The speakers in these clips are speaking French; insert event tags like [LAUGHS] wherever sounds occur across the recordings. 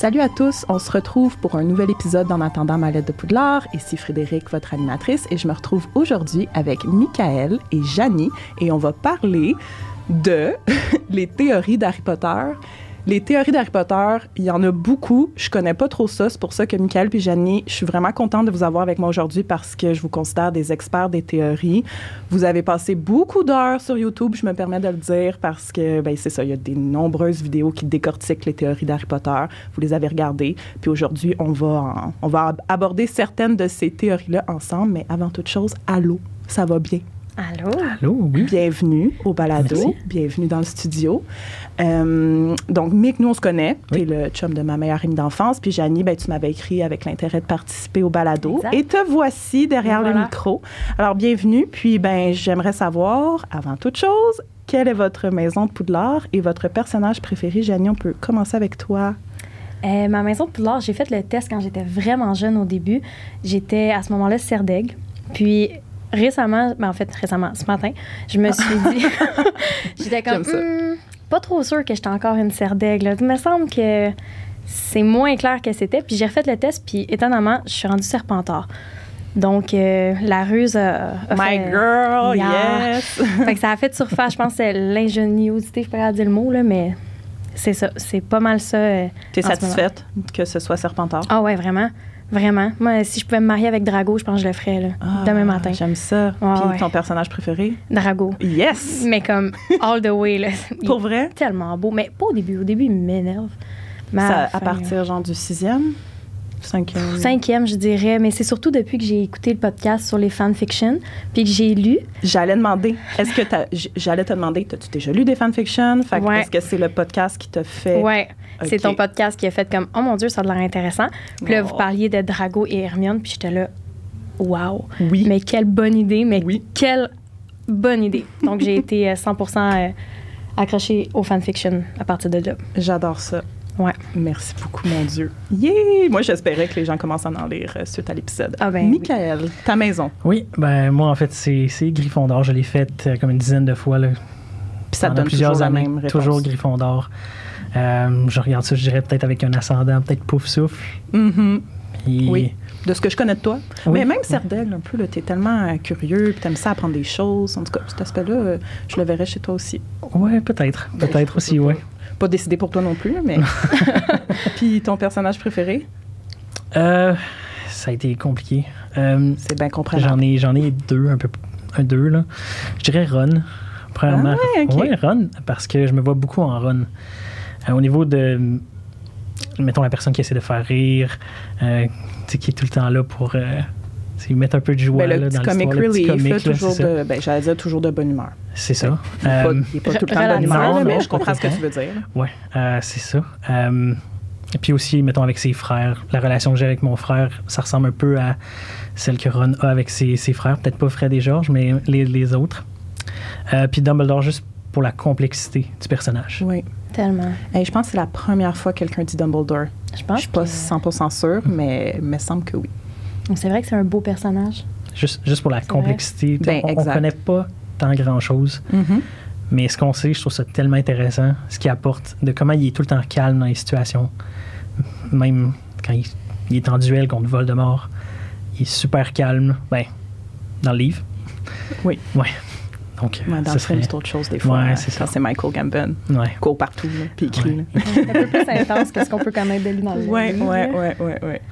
Salut à tous, on se retrouve pour un nouvel épisode d'En attendant ma lettre de Poudlard. Ici Frédéric, votre animatrice, et je me retrouve aujourd'hui avec Michael et Janie, et on va parler de [LAUGHS] les théories d'Harry Potter les théories d'Harry Potter, il y en a beaucoup. Je connais pas trop ça. C'est pour ça que Michael et Janie, je suis vraiment contente de vous avoir avec moi aujourd'hui parce que je vous considère des experts des théories. Vous avez passé beaucoup d'heures sur YouTube, je me permets de le dire, parce que, ben, c'est ça, il y a des nombreuses vidéos qui décortiquent les théories d'Harry Potter. Vous les avez regardées. Puis aujourd'hui, on va, on va aborder certaines de ces théories-là ensemble. Mais avant toute chose, allô, ça va bien? Allô? Allô, oui. Bienvenue au balado. Merci. Bienvenue dans le studio. Euh, donc, Mick, nous, on se connaît. Tu es le chum de ma meilleure amie d'enfance. Puis, Janie, ben, tu m'avais écrit avec l'intérêt de participer au balado. Exact. Et te voici derrière le micro. Alors, bienvenue. Puis, ben, j'aimerais savoir, avant toute chose, quelle est votre maison de Poudlard et votre personnage préféré? Janie, on peut commencer avec toi. Euh, ma maison de Poudlard, j'ai fait le test quand j'étais vraiment jeune au début. J'étais à ce moment-là Serdaigle. Puis récemment, ben en fait récemment, ce matin, je me suis dit, [LAUGHS] j'étais comme. Hmm, pas trop sûre que j'étais encore une Serdaigle. Il me semble que c'est moins clair que c'était. Puis j'ai refait le test, puis étonnamment, je suis rendue Serpentard. Donc, euh, la ruse a, a My fait- girl, Yeah. yes! [LAUGHS] fait que ça a fait surface. Je pense que c'est l'ingéniosité, je peux pas dire le mot, là, mais c'est ça. C'est pas mal ça. euh, T'es ce satisfaite que ce soit Serpentard? Ah ouais, vraiment. Vraiment. Moi, si je pouvais me marier avec Drago, je pense que je le ferais là, demain matin. Ah, J'aime ça. Puis ouais. ton personnage préféré? Drago. Yes! Mais comme [LAUGHS] all the way. Là. Il Pour est vrai? tellement beau. Mais pas au début. Au début, il m'énerve. À partir genre du sixième, cinquième. Cinquième, je dirais. Mais c'est surtout depuis que j'ai écouté le podcast sur les fanfictions, puis que j'ai lu. J'allais demander, est-ce que j'allais te demander, as-tu déjà lu des fanfictions? Fait Ouais. est-ce que c'est le podcast qui t'a fait? Ouais. C'est ton podcast qui a fait comme Oh mon Dieu, ça a l'air intéressant. Puis là, Oh. vous parliez de Drago et Hermione, puis j'étais là, Wow. Oui. Mais quelle bonne idée, mais Oui. quelle bonne idée. Donc, j'ai [LAUGHS] été euh, 100% euh, accrochée au fanfiction à partir de là. J'adore ça. Ouais. Merci beaucoup, mon Dieu. Yeah! Moi, j'espérais que les gens commencent à en lire euh, suite à l'épisode. Ah ben oui. Michael, ta maison. Oui, ben moi, en fait, c'est c'est Gryffondor. Je l'ai fait euh, comme une dizaine de fois. Là, Puis ça te pendant donne plusieurs toujours la années. même réponse. Toujours Gryffondor. Euh, je regarde ça, je dirais peut-être avec un ascendant, peut-être pouf souffle. Mhm. Et- Oui. De ce que je connais de toi. Oui. Mais même Serdaigle, un peu, là, t'es tellement euh, curieux, puis t'aimes ça apprendre des choses. En tout cas, cet aspect-là, euh, je le verrais chez toi aussi. Ouais, peut-être. Peut-être aussi, ouais. Pas décidé pour toi non plus, mais. [LAUGHS] puis ton personnage préféré? Euh, ça a été compliqué. Euh, C'est bien compréhensible. J'en ai, j'en ai deux, un peu, un deux, là. Je dirais Ron, premièrement. Ah ouais, Ron, parce que je me vois beaucoup en Ron. Euh, au niveau de, mettons, la personne qui essaie de faire rire, euh, qui est tout le temps là pour euh, sais, mettre un peu de joie Ben, le là, petit dans comic l'histoire, le petit relief, comique, là, là, toujours de, ben, j'allais dire toujours de bonne humeur. C'est ça. Il n'est pas, Euh, pas tout le temps de bonne humeur, là, mais non, je comprends ce que tu veux dire. Ouais, euh, c'est ça. Euh, et puis aussi, mettons, avec ses frères, la relation que j'ai avec mon frère, ça ressemble un peu à celle que Ron a avec ses, ses frères. Peut-être pas Fred et George, mais les, les autres. Euh, puis Dumbledore, juste pour la complexité du personnage. Oui. Tellement. Hey, je pense que c'est la première fois que quelqu'un dit Dumbledore. Je Je pense suis pas que- 100% sûre, mais il me semble que oui. C'est vrai que c'est un beau personnage. Juste, juste pour la complexité. Ben, on, exact. connaît pas tant grand-chose, mais ce qu'on sait, je trouve ça tellement intéressant, ce qu'il apporte, de comment il est tout le temps calme dans les situations. Même quand il, il est en duel contre Voldemort, il est super calme. Ben, dans le livre. Oui. Ouais. Donc, Ouais, dans ça le film, serait- c'est autre chose des fois. Ouais, c'est quand ça. c'est Michael Gambon. Ouais. Court partout, puis écrit. Ouais. C'est un peu plus intense que ce qu'on peut connaître de lui dans le Ouais, livre, ouais, là. ouais, ouais, ouais.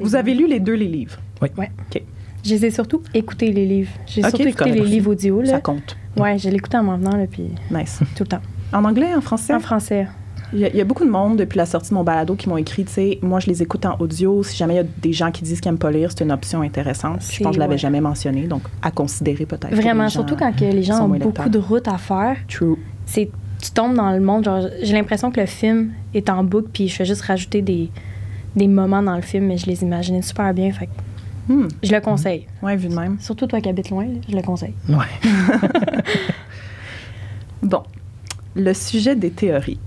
Vous avez lu les deux les livres? Oui. Ouais. OK. Je les ai surtout écouté, les livres. J'ai Ok, surtout écouté les aussi. livres audio. Là. Ça compte. Ouais, je l'ai écouté en m'en venant, là, puis Nice. tout le temps. En anglais, en français? En français. Il y, a, il y a beaucoup de monde depuis la sortie de mon balado qui m'ont écrit, tu sais, moi je les écoute en audio. Si jamais il y a des gens qui disent qu'ils n'aiment pas lire, c'est une option intéressante. Je pense que je l'avais ouais. jamais mentionné, donc à considérer peut-être. Vraiment, surtout quand que les gens ont beaucoup lecteurs. de routes à faire. True. C'est tu tombes dans le monde. Genre, j'ai l'impression que le film est en boucle, puis je fais juste rajouter des, des moments dans le film, mais je les imaginais super bien. Fait Hmm. je le conseille. Ouais, vu de même. Surtout toi qui habites loin, là, je le conseille. Ouais. [LAUGHS] Bon, le sujet des théories.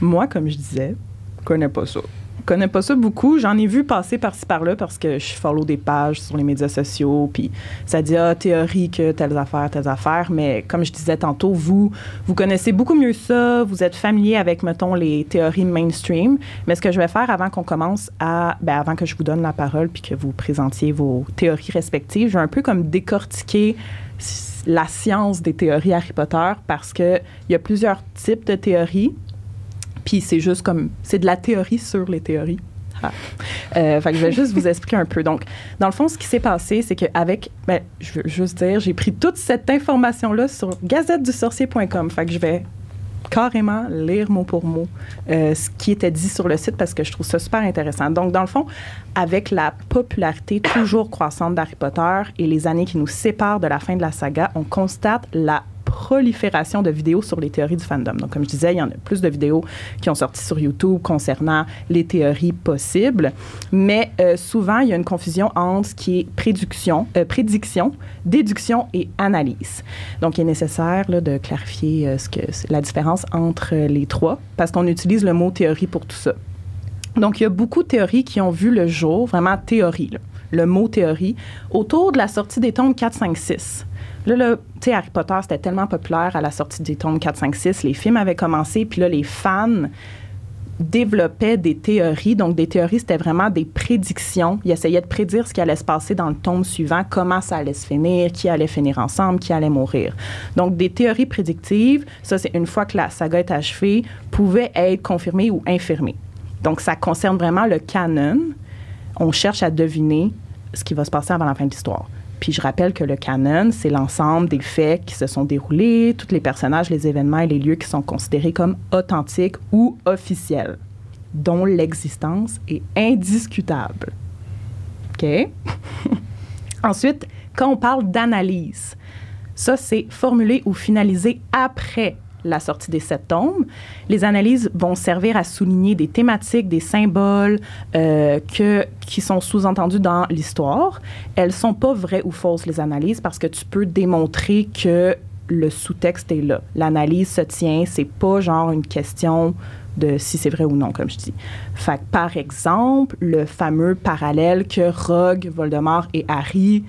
Moi, comme je disais, je connais pas ça. Connais pas ça beaucoup. J'en ai vu passer par-ci par-là parce que je follow des pages sur les médias sociaux, puis ça dit ah théorie que telles affaires, telles affaires. Mais comme je disais tantôt, vous vous connaissez beaucoup mieux ça. Vous êtes familier avec mettons les théories mainstream. Mais ce que je vais faire avant qu'on commence à, ben, avant que je vous donne la parole puis que vous présentiez vos théories respectives, je vais un peu comme décortiquer la science des théories Harry Potter parce que il y a plusieurs types de théories puis c'est juste comme, c'est de la théorie sur les théories. Ah. Euh, fait que je vais juste vous expliquer un peu. Donc, dans le fond, ce qui s'est passé, c'est qu'avec, ben, je veux juste dire, j'ai pris toute cette information-là sur gazettedusorcier.com. Fait que je vais carrément lire mot pour mot euh, ce qui était dit sur le site parce que je trouve ça super intéressant. Donc, dans le fond, avec la popularité toujours croissante d'Harry Potter et les années qui nous séparent de la fin de la saga, on constate la prolifération de vidéos sur les théories du fandom. Donc, comme je disais, il y en a plus de vidéos qui ont sorti sur YouTube concernant les théories possibles, mais euh, souvent, il y a une confusion entre ce qui est prédiction, euh, prédiction déduction et analyse. Donc, il est nécessaire là, de clarifier euh, ce que, la différence entre les trois, parce qu'on utilise le mot théorie pour tout ça. Donc, il y a beaucoup de théories qui ont vu le jour, vraiment théorie, le mot théorie, autour de la sortie des tombes 4, 5, 6. Là, là tu Harry Potter, c'était tellement populaire à la sortie des tomes 4, 5, 6. Les films avaient commencé, puis là, les fans développaient des théories. Donc, des théories, c'était vraiment des prédictions. Ils essayaient de prédire ce qui allait se passer dans le tome suivant, comment ça allait se finir, qui allait finir ensemble, qui allait mourir. Donc, des théories prédictives, ça, c'est une fois que la saga est achevée, pouvaient être confirmées ou infirmées. Donc, ça concerne vraiment le canon. On cherche à deviner ce qui va se passer avant la fin de l'histoire. Puis je rappelle que le canon, c'est l'ensemble des faits qui se sont déroulés, tous les personnages, les événements et les lieux qui sont considérés comme authentiques ou officiels, dont l'existence est indiscutable. OK? [LAUGHS] Ensuite, quand on parle d'analyse, ça, c'est formulé ou finalisé après la sortie des sept tomes. Les analyses vont servir à souligner des thématiques, des symboles euh, que, qui sont sous-entendus dans l'histoire. Elles sont pas vraies ou fausses, les analyses, parce que tu peux démontrer que le sous-texte est là. L'analyse se tient, c'est pas genre une question de si c'est vrai ou non, comme je dis. Fait par exemple, le fameux parallèle que Rogue, Voldemort et Harry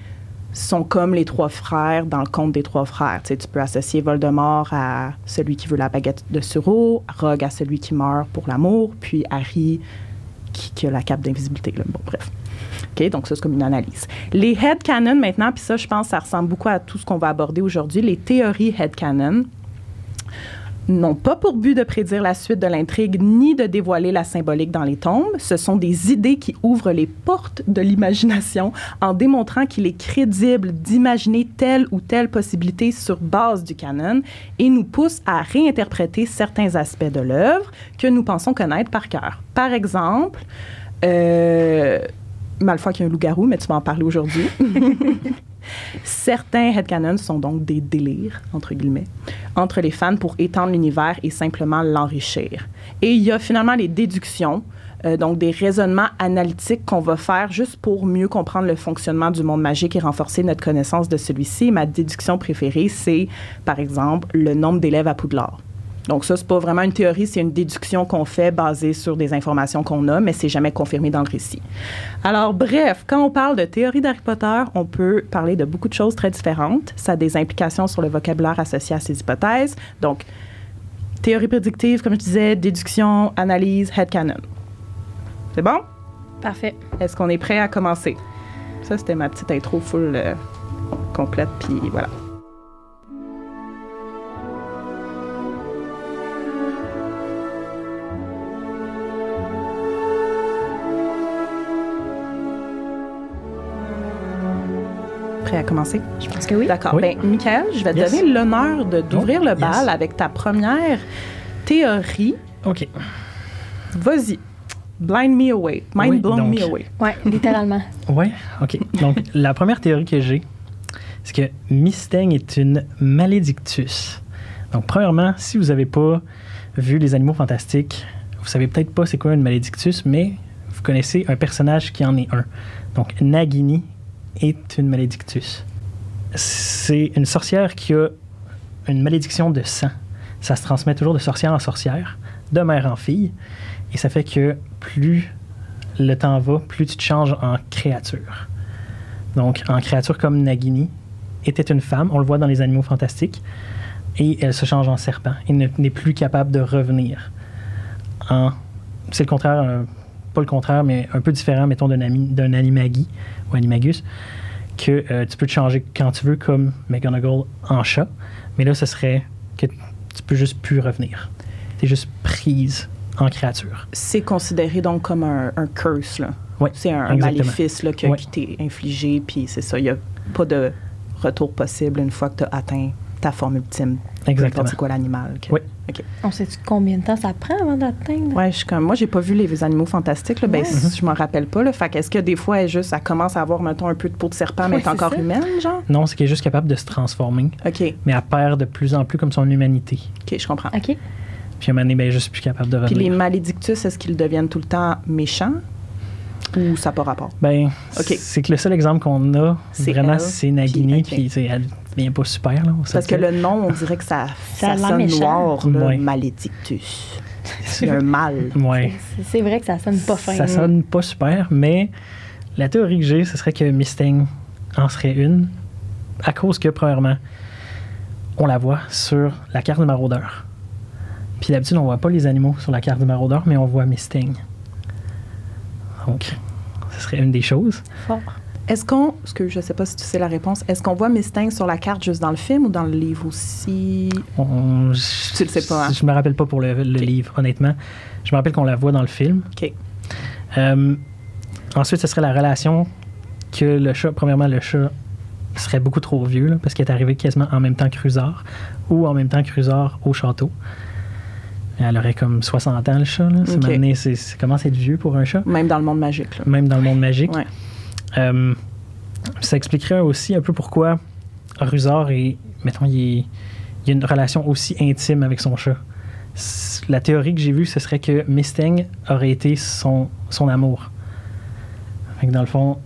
sont comme les trois frères dans le conte des trois frères. Tu, tu peux associer Voldemort à celui qui veut la baguette de Suro, Rogue à celui qui meurt pour l'amour, puis Harry qui, a la cape d'invisibilité. Bon, bref. OK, donc ça, c'est comme une analyse. Les headcanon maintenant, puis ça, je pense, ça ressemble beaucoup à tout ce qu'on va aborder aujourd'hui, les théories headcanon n'ont pas pour but de prédire la suite de l'intrigue ni de dévoiler la symbolique dans les tombes. Ce sont des idées qui ouvrent les portes de l'imagination en démontrant qu'il est crédible d'imaginer telle ou telle possibilité sur base du canon et nous poussent à réinterpréter certains aspects de l'œuvre que nous pensons connaître par cœur. Par exemple, euh, Malfoy qui est un loup-garou, mais tu vas en parler aujourd'hui. [LAUGHS] Certains headcanons sont donc des délires, entre guillemets, entre les fans pour étendre l'univers et simplement l'enrichir. Et il y a finalement les déductions, euh, donc des raisonnements analytiques qu'on va faire juste pour mieux comprendre le fonctionnement du monde magique et renforcer notre connaissance de celui-ci. Ma déduction préférée, c'est, par exemple, le nombre d'élèves à Poudlard. Donc ça, c'est pas vraiment une théorie, c'est une déduction qu'on fait basée sur des informations qu'on a, mais c'est jamais confirmé dans le récit. Alors bref, quand on parle de théorie d'Harry Potter, on peut parler de beaucoup de choses très différentes. Ça a des implications sur le vocabulaire associé à ces hypothèses. Donc, théorie prédictive, comme je disais, déduction, analyse, headcanon. C'est bon? Parfait. Est-ce qu'on est prêt à commencer? Ça, c'était ma petite intro full euh, complète, puis voilà. À commencer? Je pense que oui. D'accord. Bien, Michael, je vais te donner l'honneur d'ouvrir le bal avec ta première théorie. OK. Vas-y. Blind me away. Mind blown me away. Oui, littéralement. [LAUGHS] oui, OK. Donc, la première théorie que j'ai, c'est que Mistang est une malédictus. Donc, premièrement, si vous n'avez pas vu Les Animaux Fantastiques, vous savez peut-être pas c'est quoi une malédictus, mais vous connaissez un personnage qui en est un. Donc, Nagini, est une malédictus. C'est une sorcière qui a une malédiction de sang. Ça se transmet toujours de sorcière en sorcière, de mère en fille. Et ça fait que plus le temps va, plus tu te changes en créature. Donc, en créature comme Nagini était une femme, on le voit dans les animaux fantastiques, et elle se change en serpent et ne- n'est plus capable de revenir. En, c'est le contraire, pas le contraire, mais un peu différent, mettons, d'un, ami, d'un animagi ou animagus, que euh, tu peux te changer quand tu veux, comme McGonagall en chat, mais là, ce serait que tu peux juste plus revenir. Tu es juste prise en créature. C'est considéré donc comme un, un curse, là. Ouais, C'est un, un maléfice là, que- qui t'est infligé, puis c'est ça. Il n'y a pas de retour possible une fois que tu as atteint ta forme ultime. Exactement. c'est quoi l'animal. que- Oui. OK. On sait-tu combien de temps ça prend avant d'atteindre? Ouais, je suis comme, moi, j'ai pas vu les animaux fantastiques. Là, ben, Ouais. je m'en rappelle pas. Là, fait qu'est-ce que des fois, elle, juste, elle commence à avoir, mettons, un peu de peau de serpent, mais Ouais, elle est c'est encore ça. humaine, genre? Non, c'est qu'elle est juste capable de se transformer, OK, mais elle perd de plus en plus comme son humanité. OK, je comprends. OK. Puis à un moment donné, ben, est juste plus capable de Puis les revenir. malédictus, est-ce qu'ils deviennent tout le temps méchants? Ou ça n'a pas rapport? Ben, OK. c'est que le seul exemple qu'on a, C'est vraiment, c'est Nagini, puis- puis devient pas super. Là, Parce que le nom, on dirait que ça, [LAUGHS] Ça ça sonne méchant. noir, là, Ouais. malédictus. [LAUGHS] C'est un mal. Ouais. C'est- vrai que ça sonne pas fin. Ça sonne pas super, mais la théorie que j'ai, ce serait que Mustang en serait une, à cause que, premièrement, on la voit sur la carte du maraudeur. Puis d'habitude, on voit pas les animaux sur la carte du maraudeur, mais on voit Mustang. Donc, ce serait une des choses. Fort. Est-ce qu'on, parce que je sais pas si tu sais la réponse, est-ce qu'on voit Mustang sur la carte juste dans le film ou dans le livre aussi? On- Tu le sais pas, hein? Je me rappelle pas pour le, livre, honnêtement. Je me rappelle qu'on la voit dans le film. OK. Euh, ensuite, ce serait la relation que le chat, premièrement, le chat serait beaucoup trop vieux, là, parce qu'il est arrivé quasiment en même temps que Cruzard, ou en même temps que Cruzard au château. Elle aurait comme 60 ans, le chat. Là. C'est Ok. maintenant, c'est, c'est à être vieux pour un chat, Même dans le monde magique. Là. même dans le monde magique. Ouais. Euh, ça expliquerait aussi un peu pourquoi Rusard est, mettons, il, a une relation aussi intime avec son chat. La théorie que j'ai vue, ce serait que Mustang aurait été son, amour. Fait que dans le fond,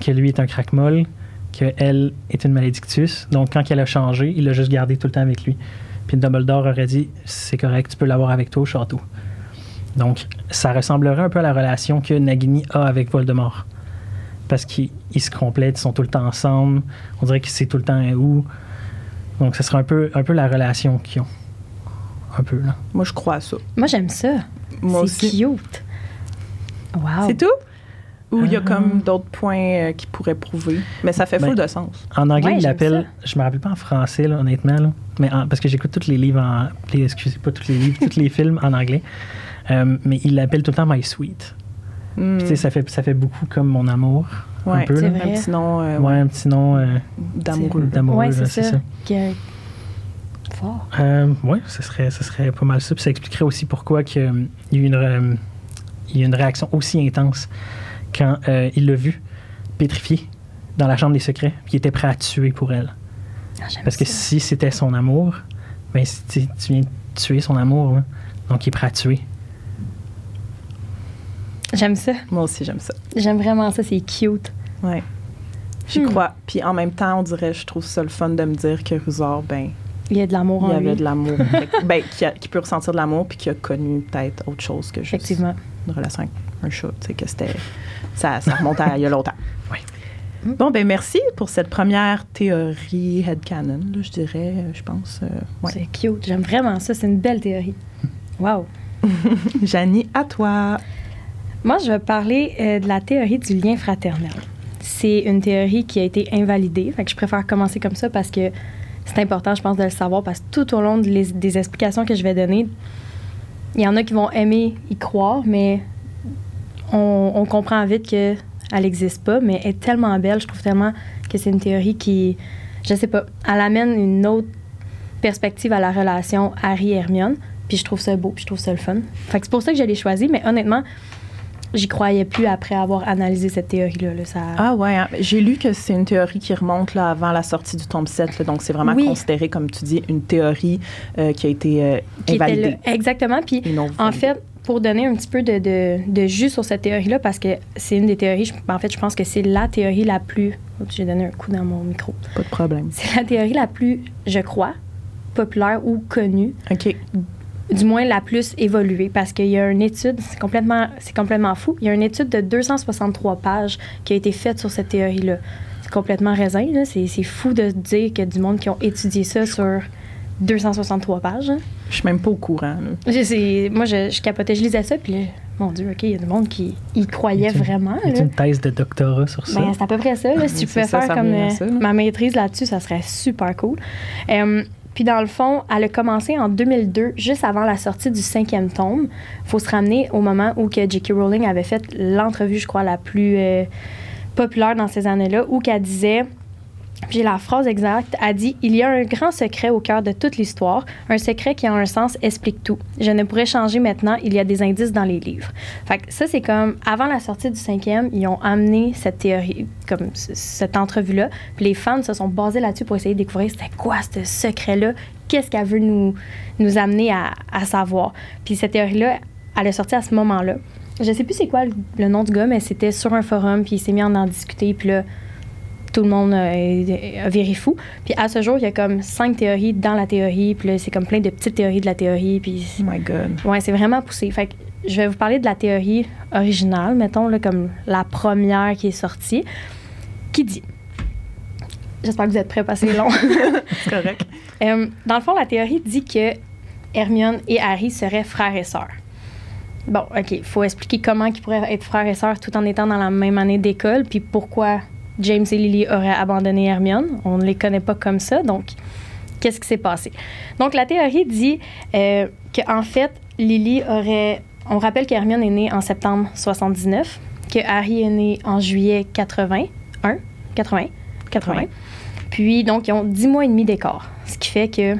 que lui est un crack-molle, qu'elle est une malédictus. Donc, quand elle a changé, il l'a juste gardé tout le temps avec lui. Puis Dumbledore aurait dit c'est correct, tu peux l'avoir avec toi au château. Donc, ça ressemblerait un peu à la relation que Nagini a avec Voldemort. Parce qu'ils ils se complètent, ils sont tout le temps ensemble. On dirait qu'il sait tout le temps où. Donc, ce serait un peu, un peu la relation qu'ils ont. Un peu, là. Moi, je crois à ça. Moi, j'aime ça. Moi C'est aussi. cute. Wow. C'est tout? Ou il y a Euh, comme d'autres points euh, qui pourraient prouver? Mais ça fait Ben, full de sens. En anglais, Ouais, il l'appelle. Je me rappelle pas en français, là, honnêtement, là, mais en- parce que j'écoute tous les livres en. Les, excusez pas tous les livres, tous les [LAUGHS] films en anglais. Euh, mais il l'appelle tout le temps My Sweet. Hmm. Tu sais, ça fait, ça fait beaucoup comme mon amour. Ouais, un peu. Un petit nom euh, Ouais, un petit nom euh, d'amoureux. d'amoureux, Ouais, c'est ça. ça. Que- Fort. Euh, oui, ce serait, ce serait pas mal ça. Puis ça expliquerait aussi pourquoi que, euh, il, y a eu une, euh, il y a une réaction aussi intense quand euh, il l'a vu pétrifié dans la chambre des secrets, puis il était prêt à tuer pour elle. Ah, Parce que ça. si c'était son amour, ben, tu viens de tuer son amour, donc il est prêt à tuer. J'aime ça. Moi aussi, j'aime ça. J'aime vraiment ça. C'est cute. Ouais. J'y Hmm. crois. Puis en même temps, on dirait, je trouve ça le fun de me dire que Rusard, ben, Il y a de l'amour il y en avait lui. de l'amour. [LAUGHS] Ben, qui, a- qui peut ressentir de l'amour, puis qui a connu peut-être autre chose que juste Effectivement. une relation avec un chat. Tu sais, que c'était. Ça, ça remonte à il y a longtemps. [LAUGHS] Oui. Bon, ben merci pour cette première théorie headcanon, là, je dirais, euh, je pense. euh, ouais. C'est cute. J'aime vraiment ça. C'est une belle théorie. [LAUGHS] Wow. Janie, à toi. Moi, je vais parler euh, de la théorie du lien fraternel. C'est une théorie qui a été invalidée. Fait je préfère commencer comme ça parce que c'est important, je pense, de le savoir parce que tout au long des explications que je vais donner, il y en a qui vont aimer y croire, mais on, comprend vite que elle n'existe pas, mais elle est tellement belle. Je trouve tellement que c'est une théorie qui, je sais pas, elle amène une autre perspective à la relation Harry-Hermione. Puis je trouve ça beau, puis je trouve ça le fun. Fait c'est pour ça que je l'ai choisi, mais honnêtement, j'y croyais plus après avoir analysé cette théorie-là. là. Ça... Ah ouais, hein. j'ai lu que c'est une théorie qui remonte là, avant la sortie du tome 7, là, donc c'est vraiment Oui. considéré, comme tu dis, une théorie euh, qui a été euh, qui invalidée. Exactement. Puis en fait, pour donner un petit peu de, de, de jus sur cette théorie-là, parce que c'est une des théories, je- en fait, je pense que c'est la théorie la plus. Oups, j'ai donné un coup dans mon micro. Pas de problème. C'est la théorie la plus, je crois, populaire ou connue OK. Du moins la plus évoluée, parce qu'il y a une étude, c'est complètement, c'est complètement fou, il y a une étude de 263 pages qui a été faite sur cette théorie-là. C'est complètement raisin, là. C'est, c'est fou de dire qu'il y a du monde qui ont étudié ça sur 263 pages. hein. Je suis même pas au courant. là. Je- c'est- moi, je, je capotais, je lisais ça, puis là, mon Dieu, OK, il y a du monde qui y croyait vraiment. Y a là. une thèse de doctorat sur ça? Ben, c'est à peu près ça. Là. Si tu C'est pouvais ça, faire ça comme euh, ça, ma maîtrise là-dessus, ça serait super cool. Euh, puis dans le fond, elle a commencé en 2002, juste avant la sortie du cinquième tome. faut se ramener au moment où J.K. Rowling avait fait l'entrevue, je crois, la plus euh, populaire dans ces années-là, où qu'elle disait... J'ai la phrase exacte. Elle dit Il y a un grand secret au cœur de toute l'histoire. Un secret qui, en un sens, explique tout. Je ne pourrais changer maintenant. Il y a des indices dans les livres. Fait que ça, c'est comme avant la sortie du cinquième, ils ont amené cette théorie, comme cette entrevue-là. Puis les fans se sont basés là-dessus pour essayer de découvrir c'était quoi ce secret-là, qu'est-ce qu'elle veut nous, nous amener à, savoir. Puis cette théorie-là, elle est sortie à ce moment-là. Je sais plus c'est quoi le, nom du gars, mais c'était sur un forum, puis il s'est mis à en discuter, puis là, tout le monde euh, a viré fou. Puis à ce jour, il y a comme cinq théories dans la théorie, puis là, c'est comme plein de petites théories de la théorie, puis Oh my God. Ouais, c'est vraiment poussé. Fait que je vais vous parler de la théorie originale, mettons, là, comme la première qui est sortie, qui dit. J'espère que vous êtes prêts parce que [LAUGHS] c'est long. [LAUGHS] C'est correct. Euh, dans le fond, la théorie dit que Hermione et Harry seraient frères et sœurs. Bon, OK, il faut expliquer comment ils pourraient être frères et sœurs tout en étant dans la même année d'école, puis pourquoi James et Lily auraient abandonné Hermione. On ne les connaît pas comme ça, donc qu'est-ce qui s'est passé? Donc, la théorie dit euh, qu'en fait, Lily aurait... On rappelle qu'Hermione est née en septembre 79, que Harry est né en juillet 81, 80, 80. Puis, donc, ils ont 10 mois et demi d'écart, ce qui fait que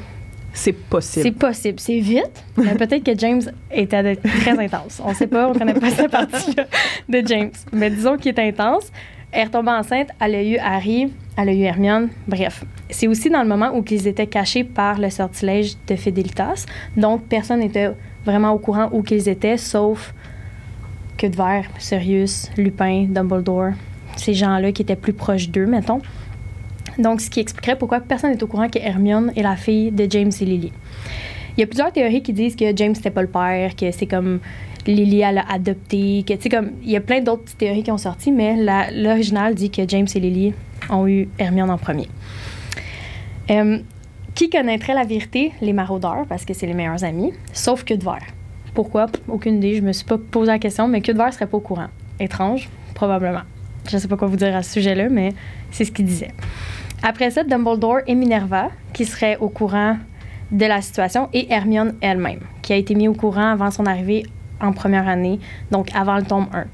C'est possible. c'est possible. C'est vite, mais peut-être que James était très intense. On sait pas, on connaît pas cette partie-là de James. Mais disons qu'il est intense. Elle est enceinte, elle a eu Harry, elle a eu Hermione, bref. C'est aussi dans le moment où ils étaient cachés par le sortilège de Fidelitas. Donc, personne n'était vraiment au courant où qu'ils étaient, sauf que de verre, Sirius, Lupin, Dumbledore, ces gens-là qui étaient plus proches d'eux, mettons. Donc, ce qui expliquerait pourquoi personne n'est au courant que Hermione est la fille de James et Lily. Il y a plusieurs théories qui disent que James n'était pas le père, que c'est comme Lily a adopté, que tu sais comme il y a plein d'autres théories qui ont sorti, mais l'original dit que James et Lily ont eu Hermione en premier. Euh, qui connaîtrait la vérité? Les maraudeurs, parce que c'est les meilleurs amis, sauf que. Pourquoi? Aucune idée. Je me suis pas posé la question, mais que de verre serait pas au courant. Étrange, probablement. Je sais pas quoi vous dire à ce sujet-là, mais c'est ce qu'il disait. Après ça, Dumbledore et Minerva, qui seraient au courant de la situation, et Hermione elle-même, qui a été mise au courant avant son arrivée en première année, donc avant le tome 1.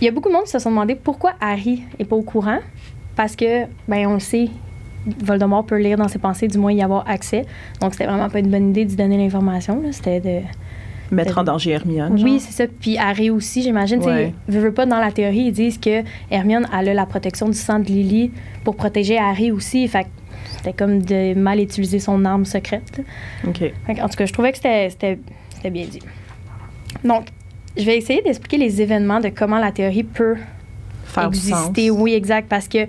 Il y a beaucoup de monde qui se sont demandé pourquoi Harry est pas au courant, parce que, ben on le sait, Voldemort peut lire dans ses pensées, du moins y avoir accès. Donc c'était vraiment pas une bonne idée de lui donner l'information. C'était de Mettre en danger Hermione. oui, c'est ça. Puis Harry aussi, j'imagine. tu Ouais. Veux, veux pas, dans la théorie, ils disent que Hermione elle a la protection du sang de Lily pour protéger Harry aussi. Fait que c'était comme de mal utiliser son arme secrète. OK. En tout cas, je trouvais que c'était bien dit. Donc, je vais essayer d'expliquer les événements de comment la théorie peut Faire exister. sens. Oui, exact. Parce que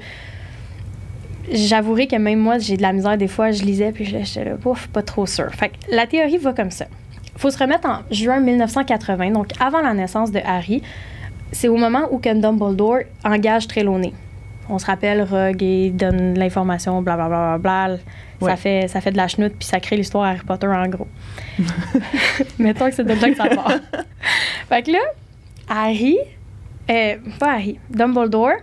j'avouerai que même moi, j'ai de la misère des fois. Je lisais puis je- j'étais là, ouf, pas trop sûr. Fait que la théorie va comme ça. faut se remettre en juin 1980, donc avant la naissance de Harry. C'est au moment où Ken Dumbledore engage Trelawney. On se rappelle, Rogue et donne l'information, blablabla. Bla, bla, bla. Ouais. Ça, fait, ça fait de la chenoute, puis ça crée l'histoire Harry Potter en gros. [LAUGHS] Mettons que c'est de là que ça part. fait que là, Harry, euh, pas Harry, Dumbledore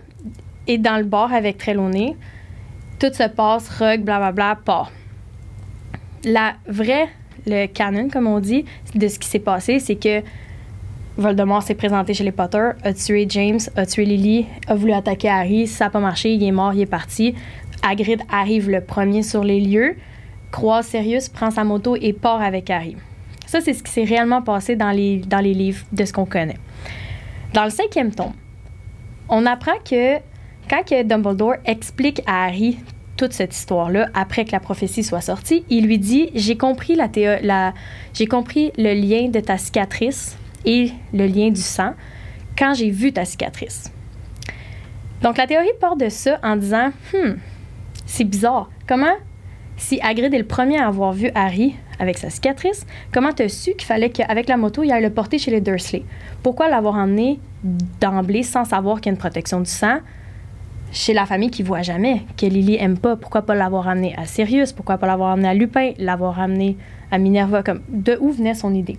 est dans le bar avec Trelawney. Tout se passe, Rogue, blablabla, part. La vraie, le canon, comme on dit, de ce qui s'est passé, c'est que Voldemort s'est présenté chez les Potter, a tué James, a tué Lily, a voulu attaquer Harry, ça n'a pas marché, il est mort, il est parti. Hagrid arrive le premier sur les lieux, croise Sirius, prend sa moto et part avec Harry. Ça, c'est ce qui s'est réellement passé dans les, dans les livres de ce qu'on connaît. Dans le cinquième tome, on apprend que quand Dumbledore explique à Harry toute cette histoire-là, après que la prophétie soit sortie, il lui dit J'ai compris, la la, j'ai compris le lien de ta cicatrice et le lien du sang quand j'ai vu ta cicatrice. Donc la théorie part de ça en disant Hmm, c'est bizarre. Comment Si Hagrid est le premier à avoir vu Harry avec sa cicatrice, comment t'as su qu'il fallait qu'avec la moto, il aille le porter chez les Dursley? Pourquoi l'avoir emmené d'emblée sans savoir qu'il y a une protection du sang chez la famille qui voit jamais, que Lily aime pas? Pourquoi pas l'avoir amené à Sirius? Pourquoi pas l'avoir amené à Lupin? L'avoir amené à Minerva? Comme, de où venait son idée?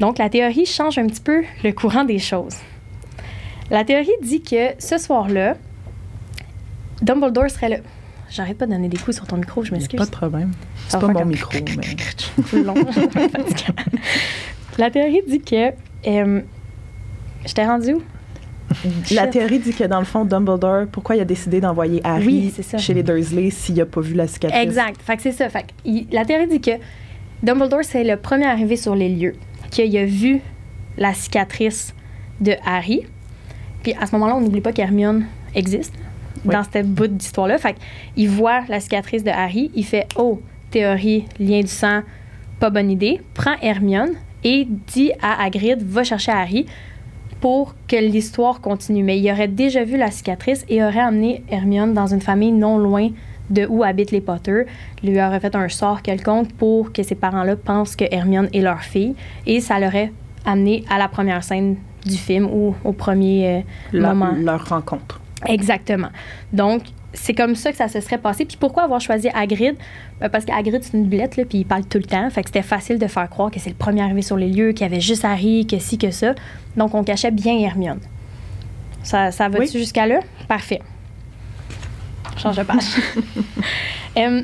Donc, la théorie change un petit peu le courant des choses. La théorie dit que ce soir-là, Dumbledore serait là. J'arrête pas de donner des coups sur ton micro, je m'excuse. Pas de problème. C'est pas mon comme- micro, mais. Long. [LAUGHS] La théorie dit que. euh, je t'ai rendu où? La théorie dit que dans le fond, Dumbledore, pourquoi il a décidé d'envoyer Harry Oui, chez les Dursley s'il a pas vu la cicatrice? Exact. Fait que c'est ça. Fait que il- la théorie dit que Dumbledore, c'est le premier arrivé sur les lieux, qu'il a vu la cicatrice de Harry. Puis à ce moment-là, on n'oublie pas qu'Hermione existe Oui. dans cette bout d'histoire-là. Fait qu'il voit la cicatrice de Harry, il fait Oh, théorie, lien du sang, pas bonne idée. Prend Hermione et dit à Hagrid Va chercher Harry pour que l'histoire continue. Mais il aurait déjà vu la cicatrice et aurait amené Hermione dans une famille non loin de où habitent les Potter, lui aurait fait un sort quelconque pour que ces parents-là pensent que Hermione est leur fille et ça l'aurait amené à la première scène du film ou au premier euh, Leur, moment. leur rencontre. Exactement. Donc, c'est comme ça que ça se serait passé. Puis pourquoi avoir choisi Hagrid? Ben, parce qu'Hagrid, c'est une blette, là, puis il parle tout le temps. Fait que c'était facile de faire croire que c'est le premier arrivé sur les lieux, qu'il y avait juste Harry, que ci, que ça. Donc, on cachait bien Hermione. Ça, ça va-tu Oui. jusqu'à là? Parfait. Change de page. [LAUGHS] Euh,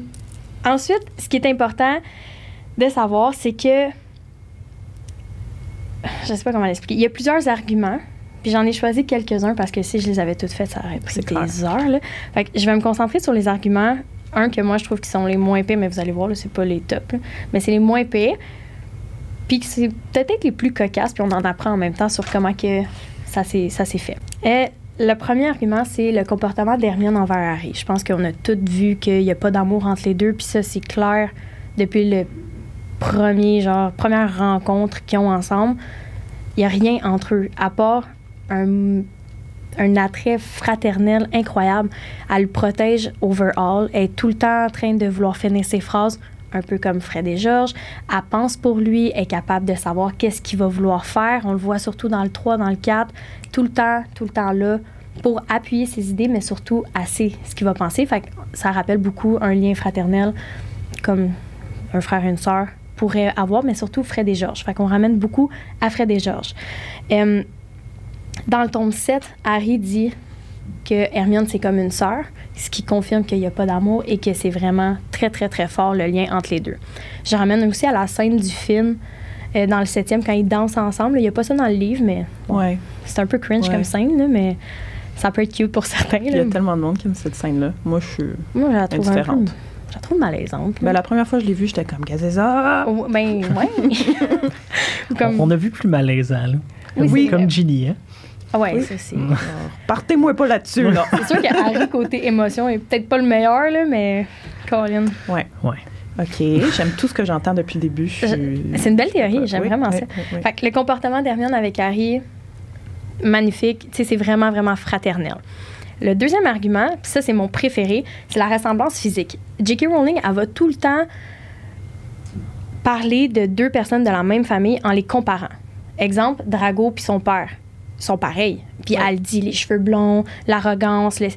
ensuite, ce qui est important de savoir, c'est que... Je sais pas comment l'expliquer. Il y a plusieurs arguments. Puis j'en ai choisi quelques-uns parce que si je les avais toutes faites, ça aurait pris des clair. heures. là. Fait que je vais me concentrer sur les arguments. Un que moi je trouve qui sont les moins pires, mais vous allez voir, c'est pas les tops. là. Mais c'est les moins pires. Puis c'est peut-être les plus cocasses, puis on en apprend en même temps sur comment que ça s'est ça s'est fait. Et le premier argument, c'est le comportement d'Hermione envers Harry. Je pense qu'on a toutes vu qu'il n'y a pas d'amour entre les deux, puis ça, c'est clair depuis le premier, genre, première rencontre qu'ils ont ensemble. Il n'y a rien entre eux, à part un, attrait fraternel incroyable. Elle le protège overall. Elle est tout le temps en train de vouloir finir ses phrases, un peu comme Fred et Georges. Elle pense pour lui, est capable de savoir qu'est-ce qu'il va vouloir faire. On le voit surtout dans le 3, dans le 4, tout le temps, tout le temps là pour appuyer ses idées, mais surtout assez ce qu'il va penser. Ça rappelle beaucoup un lien fraternel comme un frère et une sœur pourraient avoir, mais surtout Fred et Georges. Fait ramène beaucoup à Fred et Georges. Euh, dans le tome 7, Harry dit que Hermione, c'est comme une sœur, ce qui confirme qu'il n'y a pas d'amour et que c'est vraiment très, très, très fort le lien entre les deux. Je ramène aussi à la scène du film, euh, dans le septième, quand ils dansent ensemble. Il n'y a pas ça dans le livre, mais bon, Ouais. c'est un peu cringe Ouais. comme scène, là, mais ça peut être cute pour [LAUGHS] certains. Il y a tellement de monde qui aime cette scène-là. Moi, je suis. Moi, je la trouve un peu... indifférente. Je la trouve malaisante. Ben, la première fois que je l'ai vue, j'étais comme Gazeza. Oh, ben, ouais. [LAUGHS] Comme... On a vu plus malaisant, là. Oui. Comme Ginny, hein? Ah ouais, Oui. ça, c'est... Alors, Partez-moi pas là-dessus, là. C'est sûr que Harry, côté émotion, est peut-être pas le meilleur, là, mais Colin. Ouais. Ouais. OK. J'aime tout ce que j'entends depuis le début. Je suis- C'est une belle théorie, j'aime Oui, vraiment oui, ça. oui, oui. Fait que le comportement d'Hermione avec Harry, magnifique. Tu sais, c'est vraiment, vraiment fraternel. Le deuxième argument, puis ça, c'est mon préféré, c'est la ressemblance physique. J.K. Rowling, elle va tout le temps parler de deux personnes de la même famille en les comparant. Exemple, Drago puis son père sont pareils. Puis Ouais. elle dit les cheveux blonds, l'arrogance, les-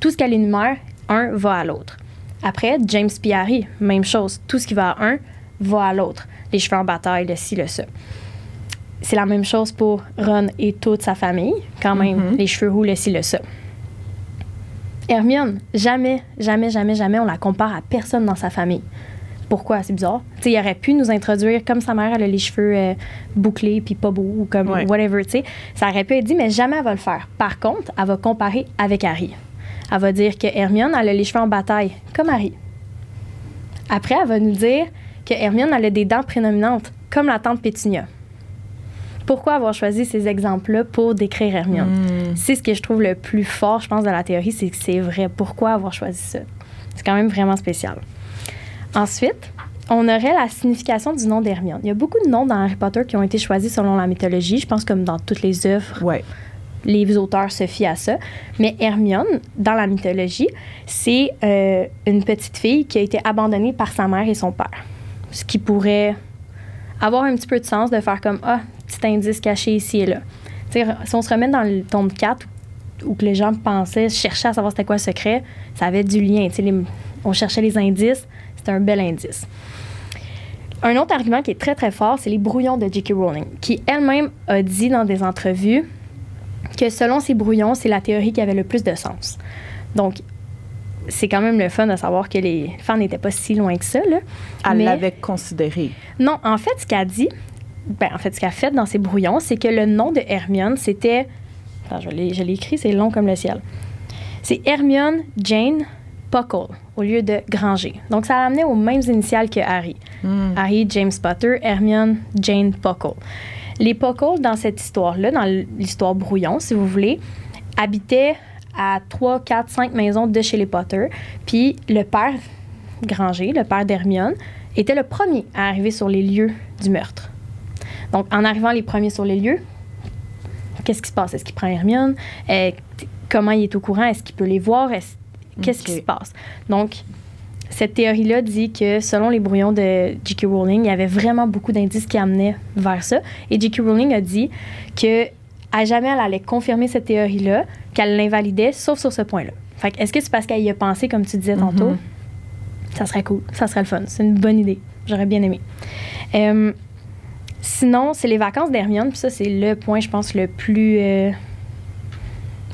tout ce qu'elle énumère, un va à l'autre. Après, James Harry, même chose. Tout ce qui va à un va à l'autre. Les cheveux en bataille, le ci, le ça. C'est la même chose pour Ron et toute sa famille, quand même. Mhm. Les cheveux roux, le ci, le ça. Hermione, jamais, jamais, jamais, jamais on la compare à personne dans sa famille. Pourquoi? C'est bizarre. Tu sais, il aurait pu nous introduire comme sa mère, elle a les cheveux euh, bouclés puis pas beaux ou comme Ouais. whatever, tu sais. Ça aurait pu être dit, mais jamais elle va le faire. Par contre, elle va comparer avec Harry. Elle va dire que Hermione, elle a les cheveux en bataille, comme Harry. Après, elle va nous dire que Hermione, elle a des dents prédominantes, comme la tante Pétunia. Pourquoi avoir choisi ces exemples-là pour décrire Hermione? Hmm. C'est ce que je trouve le plus fort, je pense, de la théorie, c'est que c'est vrai. Pourquoi avoir choisi ça? C'est quand même vraiment spécial. Ensuite, on aurait la signification du nom d'Hermione. Il y a beaucoup de noms dans Harry Potter qui ont été choisis selon la mythologie, je pense comme dans toutes les œuvres Ouais. les auteurs se fient à ça. Mais Hermione, dans la mythologie, c'est euh, une petite fille qui a été abandonnée par sa mère et son père. Ce qui pourrait avoir un petit peu de sens de faire comme Ah, petit indice caché ici et là. Si on se remet dans le tome 4, où que les gens pensaient, cherchaient à savoir c'était quoi le secret, ça avait du lien. Les- on cherchait les indices, c'était un bel indice. Un autre argument qui est très très fort, c'est les brouillons de J.K. Rowling, qui elle-même a dit dans des entrevues que selon ces brouillons, c'est la théorie qui avait le plus de sens. Donc, c'est quand même le fun de savoir que les fans n'étaient pas si loin que ça. Là. Elle Mais- l'avait considéré. non, en fait, ce qu'elle dit, ben, en fait, ce qu'elle a fait dans ses brouillons, c'est que le nom de Hermione, c'était. Attends, je l'ai je l'ai écrit, c'est long comme le ciel. C'est Hermione Jane Puckle au lieu de Granger. Donc, ça a amené aux mêmes initiales que Harry. Hmm. Harry James Potter, Hermione Jane Puckle. Les Puckle, dans cette histoire-là, dans l'histoire brouillon, si vous voulez, habitaient à 3, 4, 5 maisons de chez les Potter. Puis le père Granger, le père d'Hermione, était le premier à arriver sur les lieux du meurtre. Donc, en arrivant les premiers sur les lieux, qu'est-ce qui se passe? Est-ce qu'il prend Hermione? Euh, t- comment il est au courant? Est-ce qu'il peut les voir? Est-ce- Qu'est-ce qui se passe? Donc, cette théorie-là dit que selon les brouillons de J.K. Rowling, il y avait vraiment beaucoup d'indices qui amenaient vers ça. Et J.K. Rowling a dit que à jamais elle allait confirmer cette théorie-là, qu'elle l'invalidait, sauf sur ce point-là. Fait que est-ce que c'est parce qu'elle y a pensé, comme tu disais tantôt? Mhm. Ça serait cool, ça serait le fun. C'est une bonne idée. J'aurais bien aimé. Euh, sinon, c'est les vacances d'Hermione, puis ça, c'est le point, je pense, le plus. euh,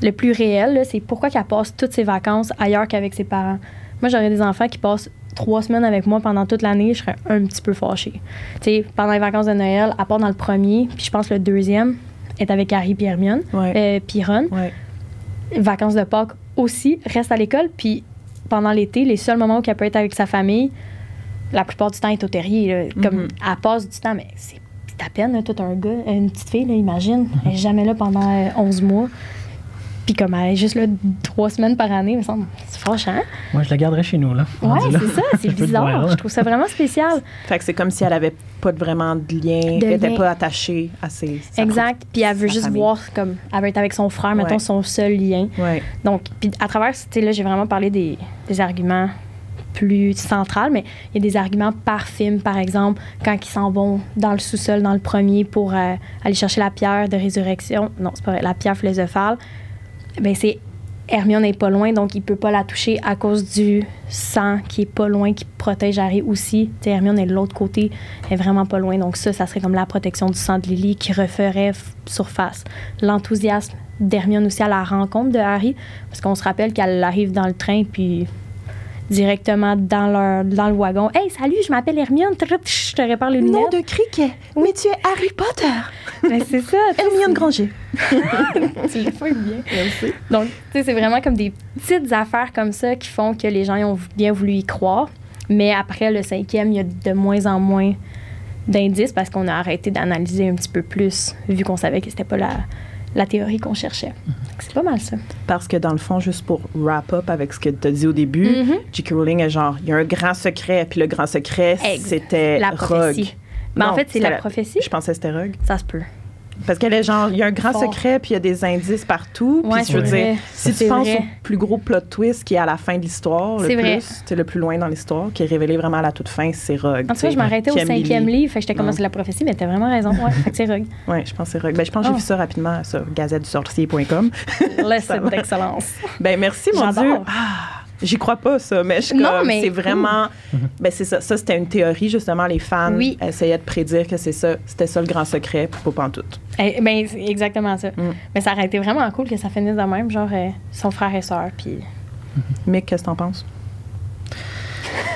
le plus réel, c'est pourquoi qu'elle passe toutes ses vacances ailleurs qu'avec ses parents. Moi, j'aurais des enfants qui passent trois semaines avec moi pendant toute l'année, je serais un petit peu fâchée. Pendant les vacances de Noël, à part dans le premier, puis je pense le deuxième est avec Harry et Hermione, Ouais. euh, puis Ron. Ouais. Vacances de Pâques aussi, reste à l'école, puis pendant l'été, les seuls moments où elle peut être avec sa famille, la plupart du temps, elle est au terrier. là. Comme elle passe du temps, mais c'est à peine, là, tout un gars, une petite fille, là, imagine, elle est jamais là pendant euh, 11 mois. Puis comme elle est juste là trois semaines par année, il me semble, c'est fâchant. Moi, je la garderais chez nous, là. Ouais, c'est ça, c'est [LAUGHS] bizarre. voir. Je trouve ça vraiment spécial. Fait que c'est comme si elle avait pas de vraiment de lien, De elle était lien. pas attachée à ses. sa Exact. Puis elle veut juste famille. voir comme elle veut être avec son frère, mettons Ouais. son seul lien. Ouais. Donc, puis à travers, tu sais, là, j'ai vraiment parlé des, des arguments plus centrales, mais il y a des arguments par film, par exemple, quand ils s'en vont dans le sous-sol, dans le premier, pour euh, aller chercher la pierre de résurrection. Non, c'est pas vrai, la pierre philosophale. Ben c'est Hermione n'est pas loin, donc il peut pas la toucher à cause du sang qui est pas loin, qui protège Harry aussi. Tu sais, Hermione est de l'autre côté, elle est vraiment pas loin. Donc ça, ça serait comme la protection du sang de Lily qui referait surface. L'enthousiasme d'Hermione aussi à la rencontre de Harry, parce qu'on se rappelle qu'elle arrive dans le train, puis directement dans, leur, dans le wagon. Hey, salut, je m'appelle Hermione, je te répare les Nom lunettes. de criquet. Mais tu es Harry Potter. Mais c'est ça. [LAUGHS] Hermione Granger. [LAUGHS] tu le fais bien. Donc, tu sais, c'est vraiment comme des petites affaires comme ça qui font que les gens ont bien voulu y croire. Mais après le cinquième, il y a de moins en moins d'indices parce qu'on a arrêté d'analyser un petit peu plus, vu qu'on savait que c'était pas la, la théorie qu'on cherchait. Donc, C'est pas mal ça. Parce que dans le fond, juste pour wrap up avec ce que tu as dit au début, Mhm. J.K. Rowling est genre, il y a un grand secret, puis le grand secret, c'était La Rogue. prophétie. Ben, en fait, c'est c'était la prophétie. Je pensais que c'était Rogue. Ça se peut. Parce qu'elle est genre, il y a un grand Fort. secret, puis il y a des indices partout. Ouais, puis je veux dire, si tu penses vrai. au plus gros plot twist qui est à la fin de l'histoire, le plus, c'est le plus loin dans l'histoire, qui est révélé vraiment à la toute fin, c'est Rogue. En tout cas, je m'arrêtais au cinquième livre, fait que j'étais comme Mm. c'est la prophétie, mais t'as vraiment raison. Ouais, fait que c'est Rogue. [LAUGHS] Oui, je pense que c'est Rogue. Ben, je pense que j'ai Oh. vu ça rapidement sur gazettedusorcier.com. Le [LAUGHS] Ça site va. d'excellence. Ben merci, mon. Dieu. Ah, J'y crois pas, ça, mais je suis Non, comme, mais c'est vraiment. Ben, c'est ça. Ça, c'était une théorie, justement. Les fans Oui. essayaient de prédire que c'est ça. C'était ça le grand secret, puis pas pantoute. Eh, ben, c'est exactement ça. Mm. Mais ça aurait été vraiment cool que ça finisse de même, genre euh, son frère et sœur, puis Mick, qu'est-ce que t'en penses?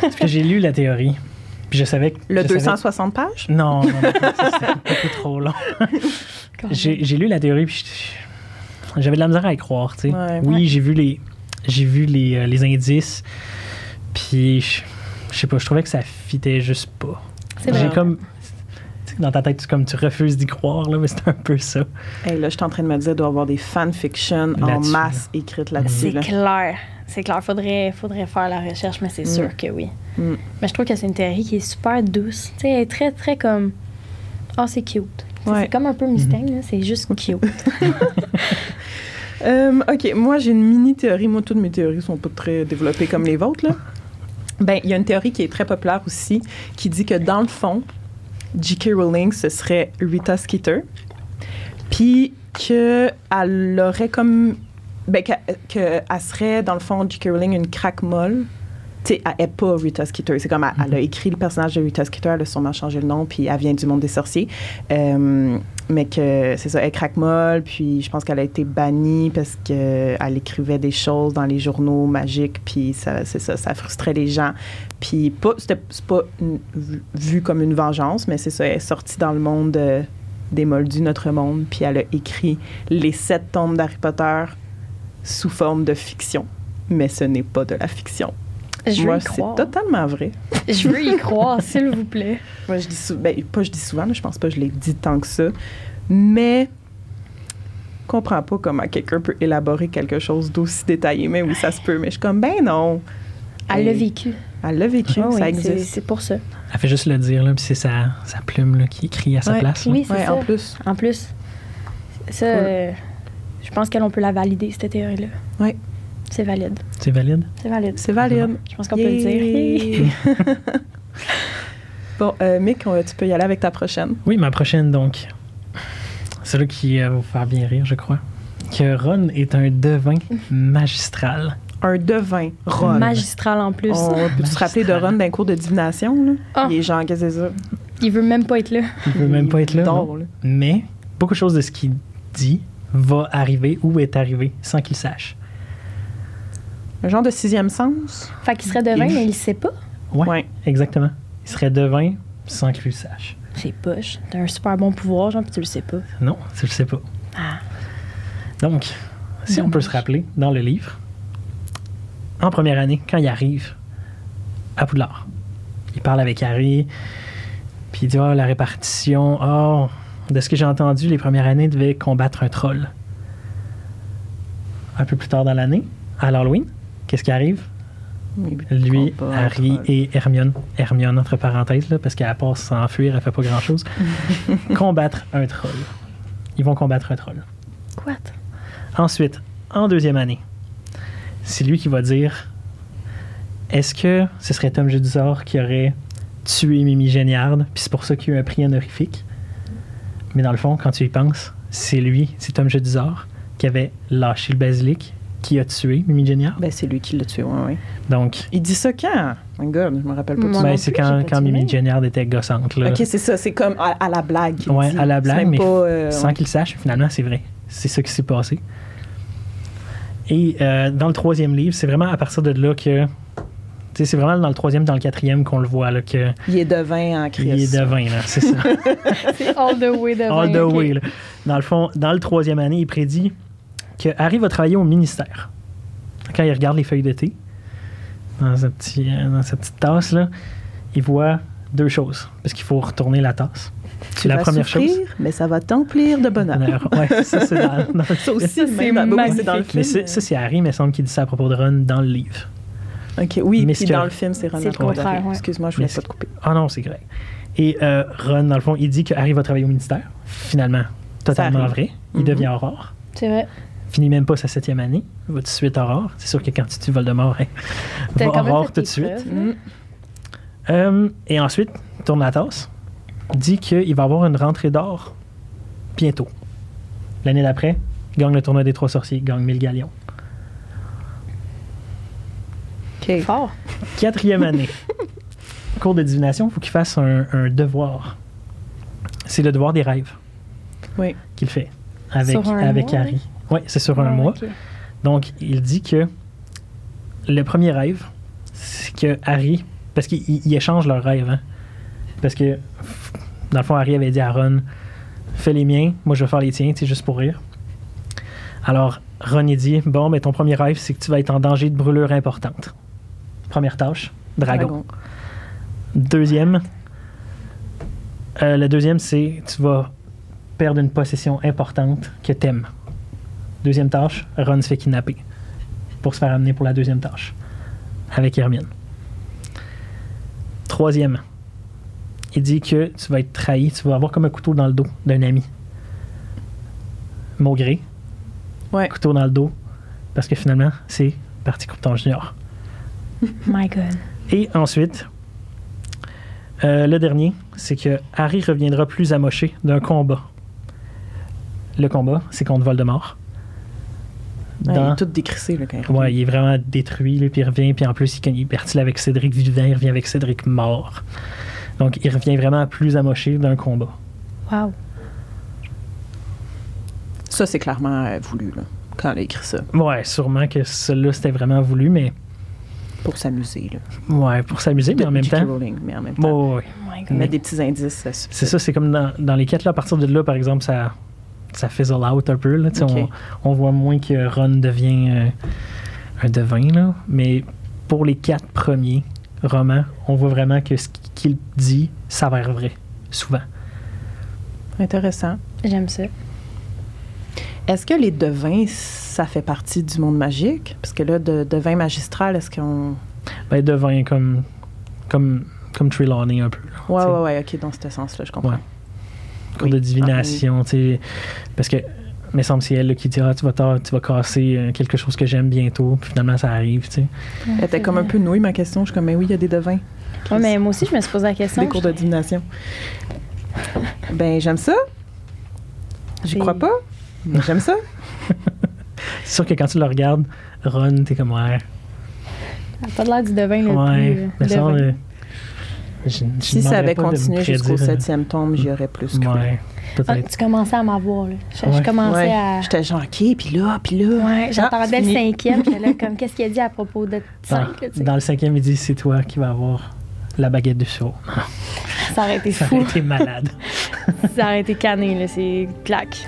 Parce que j'ai lu la théorie. Puis je savais que. Le je savais- 260 pages? Non, non, non, c'était beaucoup trop long. [LAUGHS] J'ai j'ai lu la théorie, puis j'avais de la misère à y croire, tu sais. Ouais. oui, Ouais. j'ai vu les j'ai vu les, euh, les indices, puis je je sais pas, je trouvais que ça fitait juste pas. C'est J'ai vrai. comme dans ta tête, tu, comme tu refuses d'y croire, là, mais c'est un peu ça. Hey, là, je suis en train de me dire, il doit y avoir des fanfictions en masse écrites là-dessus. C'est là. clair. C'est clair. Faudrait, faudrait faire la recherche, mais c'est Mm. sûr que oui. Mm. Mais je trouve que c'est une théorie qui est super douce. Tu sais, elle est très, très comme. Oh, c'est cute. Ouais. C'est comme un peu Mustang, là, c'est juste cute. [LAUGHS] [LAUGHS] Euh, OK, moi, j'ai une mini-théorie. Moi, toutes mes théories sont pas très développées comme les vôtres. Ben, il y a une théorie qui est très populaire aussi, qui dit que dans le fond, J.K. Rowling, ce serait Rita Skeeter. Puis qu'elle aurait comme. Ben, qu'elle serait, dans le fond, J.K. Rowling, une craque molle. Sais, elle n'est pas Rita Skeeter. C'est comme elle, elle a écrit le personnage de Rita Skeeter, elle a sûrement changé le nom, puis elle vient du monde des sorciers. Euh, mais que c'est ça, elle craque molle, puis je pense qu'elle a été bannie parce qu'elle écrivait des choses dans les journaux magiques, puis ça, c'est ça, ça frustrait les gens. Puis pas, c'était c'est pas une- vu- comme une vengeance, mais c'est ça, elle est sortie dans le monde euh, des Moldus, notre monde, puis elle a écrit les sept tomes d'Harry Potter sous forme de fiction. Mais ce n'est pas de la fiction. Je veux Moi, y c'est totalement vrai. Je veux y croire, [LAUGHS] s'il vous plaît. Moi, je dis sou- ben, pas je dis souvent, mais je pense pas que je l'ai dit tant que ça. Mais je comprends pas comment quelqu'un peut élaborer quelque chose d'aussi détaillé. Mais oui, ça se peut. Mais je suis comme, ben non. Elle l'a vécu. Elle l'a vécu, Ah oui, ça c'est- existe. C'est pour ça. Elle fait juste le dire, là, puis c'est sa, sa plume là, qui écrit à sa Ouais. place. là. Oui, c'est Ouais, ça. en plus. En plus, ça, Cool. euh, je pense qu'elle on peut la valider, cette théorie-là. Ouais. C'est valide. C'est valide? C'est valide. C'est valide. Je pense qu'on peut le dire. [LAUGHS] Bon, euh, Mick, tu peux y aller avec ta prochaine. Oui, ma prochaine, donc. Celle qui euh, va vous faire bien rire, je crois. Que Ron est un devin magistral. Un devin, Ron. Magistral en plus. On peut se rappeler de Ron d'un cours de divination, là? Ah. Il est genre, qu'est-ce que c'est ça? Il veut même pas être là. Il peut même pas être là. dort, là. Mais beaucoup de choses de ce qu'il dit va arriver ou est arrivé sans qu'il sache. Un genre de sixième sens? Fait qu'il serait devin, Et- mais il sait pas. Ouais, Ouais. exactement. Il serait devin sans qu'il le sache. C'est poche. T'as un super bon pouvoir, genre, puis tu le sais pas. Non, tu le sais pas. Ah. Donc, si on peut se rappeler dans le livre, en première année, quand il arrive à Poudlard, il parle avec Harry, puis il dit Ah, la répartition, oh, de ce que j'ai entendu, les premières années devaient combattre un troll. Un peu plus tard dans l'année, à l'Halloween, qu'est-ce qui arrive? Lui, Harry troll. et Hermione, Hermione entre parenthèses, là, parce qu'à part s'enfuir, elle fait pas grand-chose, [LAUGHS] combattre un troll. Ils vont combattre un troll. Quoi? Ensuite, en deuxième année, c'est lui qui va dire est-ce que ce serait Tom Jedusor qui aurait tué Mimi Géniard, puis c'est pour ça qu'il y a eu un prix honorifique? Mais dans le fond, quand tu y penses, c'est lui, c'est Tom Jedusor qui avait lâché le basilic, qui a tué Mimi Géniard. Ben, c'est lui qui l'a tué, ouais, ouais. Donc, Il dit ça quand? Oh my God, je me rappelle pas. de Moi ça. ben, c'est quand. Mimi Géniard était gossante. Là. Ok, c'est ça, c'est comme à, à la blague. Ouais, dit. à la blague, mais pas, euh, sans ouais. qu'il sache, finalement, c'est vrai. C'est ça qui s'est passé. Et euh, dans le troisième livre, c'est vraiment à partir de là que. C'est vraiment dans le troisième, dans le quatrième qu'on le voit, là, que Il est devin en il est Christ. devin, là, c'est ça. [LAUGHS] C'est all the way devin. All the ok. way, là. Dans le fond, dans le troisième année, il prédit que Harry va travailler au ministère. Quand il regarde les feuilles de thé, dans sa, petit, euh, dans sa petite tasse, là, il voit deux choses. Parce qu'il faut retourner la tasse. Tu la vas première souffrir, chose. mais ça va t'emplir de bonheur. Honneur. Ouais, ça, c'est dans, dans [LAUGHS] Ça aussi, c'est dans- oui, c'est dans le magnifique. film. Mais ça, c'est Harry, il me semble qu'il dit ça à propos de Ron dans le livre. OK, oui, Mais puis que- dans le film, c'est Ron C'est le contraire, ouais. Excuse-moi, je voulais Mais pas te couper. Ah non, c'est correct. Et euh, Ron, dans le fond, il dit que Harry va travailler au ministère. Finalement, totalement vrai. Il Mhm. devient Aurore. C'est vrai. Finit même pas sa septième année. Il va tout de suite Aurore. C'est sûr que quand tu tues Voldemort, hein, T'as va Aurore tout de suite. Mm. Euh, et ensuite, tourne la tasse. Dit qu'il va avoir une rentrée d'or bientôt. L'année d'après, gagne le tournoi des trois sorciers, gagne 1000 galions. OK. Fort. Quatrième année. [LAUGHS] Cours de divination, il faut qu'il fasse un, un devoir. C'est le devoir des rêves Oui. qu'il fait avec, avec mois, Harry. Oui, c'est sur un Ah, mois. Donc, il dit que le premier rêve, c'est que Harry, parce qu'ils ils échangent leurs rêves, hein. parce que dans le fond, Harry avait dit à Ron, fais les miens, moi je vais faire les tiens, c'est juste pour rire. Alors, Ron il dit, bon, mais ton premier rêve, c'est que tu vas être en danger de brûlure importante. Première tâche, dragon. Deuxième, euh, le deuxième, c'est tu vas perdre une possession importante que t'aimes. Deuxième tâche, Ron se fait kidnapper pour se faire amener pour la deuxième tâche avec Hermione. Troisième, il dit que tu vas être trahi, tu vas avoir comme un couteau dans le dos d'un ami. Maugré, Ouais. couteau dans le dos, parce que finalement, c'est parti Krypton Junior. [LAUGHS] My God. Et ensuite, euh, le dernier, c'est que Harry reviendra plus amoché d'un combat. Le combat, c'est contre Voldemort. Ouais, il est tout décrissé, là, quand il Ouais, il est vraiment détruit, là, puis il revient, puis en plus, il, il est parti là avec Cédric vivant, il revient avec Cédric mort. Donc, il revient vraiment plus amoché d'un combat. Wow. Ça, c'est clairement euh, voulu, là, quand elle a écrit ça, Ouais, sûrement que celui-là, c'était vraiment voulu, mais pour s'amuser. là. ouais, pour s'amuser, mais en même temps. Mais en même temps. Bon, ouais. Oh Mettre des petits indices, ça suffit. C'est ça, c'est comme dans, dans les quêtes, là, à partir de là, par exemple, ça, ça fizzle out un peu. Là, on, on voit moins que Ron devient euh, un devin, là, mais pour les quatre premiers romans, on voit vraiment que ce qu'il dit s'avère vrai, souvent. Intéressant. J'aime ça. Est-ce que les devins, ça fait partie du monde magique? Parce que là, de, devin magistral, est-ce qu'on... Ben, devin comme, comme, comme Trelawney un peu. là, Ouais, tu sais. ouais, ouais, OK, dans ce sens-là, je comprends. Ouais. Cours Oui. de divination, tu sais. Parce que, mais semble c'est elle là, qui dit ah, tu, vas tu vas casser euh, quelque chose que j'aime bientôt, puis finalement ça arrive, tu sais. Elle était comme un peu nouille, ma question. Je suis comme, mais oui, il y a des devins. Ouais, mais moi aussi, je me suis posé la question. Des cours de divination. Ben, j'aime ça. J'y crois pas, mais j'aime ça. [LAUGHS] C'est sûr que quand tu le regardes, Ron, t'es comme ouais. Elle a pas l'air du devin le Ouais, plus. euh, mais ça, devin. Je- je Si ça avait de continué jusqu'au euh, septième tome, j'y aurais plus cru. Ouais, Ah, tu commençais à m'avoir, là. Je, je Ouais. commençais Ouais. à. J'étais genre, OK, puis là, puis là. Ouais, Ah, j'attendais le cinquième. J'étais là, [LAUGHS] comme, qu'est-ce qu'il a dit à propos de dans, 5, là, tu sais? dans le cinquième, il dit c'est toi qui vas avoir la baguette du saut. Ça aurait été Ça fou. aurait été malade. [LAUGHS] Ça aurait été cané, là. C'est claque.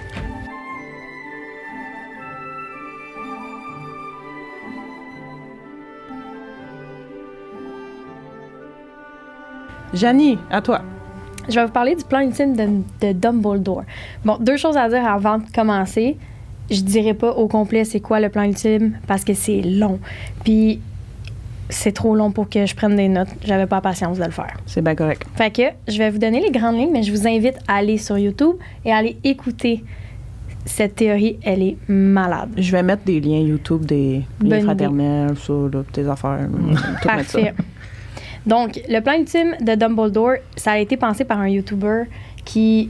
Janie, à toi. Je vais vous parler du plan ultime de, de Dumbledore. Bon, deux choses à dire avant de commencer. Je dirais pas au complet c'est quoi le plan ultime parce que c'est long. Puis c'est trop long pour que je prenne des notes. J'avais pas la patience de le faire. C'est bien correct. Fait que je vais vous donner les grandes lignes, mais je vous invite à aller sur YouTube et à aller écouter cette théorie. Elle est malade. Je vais mettre des liens YouTube, des liens fraternels, ça, là, tes affaires. Parfait. Donc, le plan ultime de Dumbledore, ça a été pensé par un YouTuber qui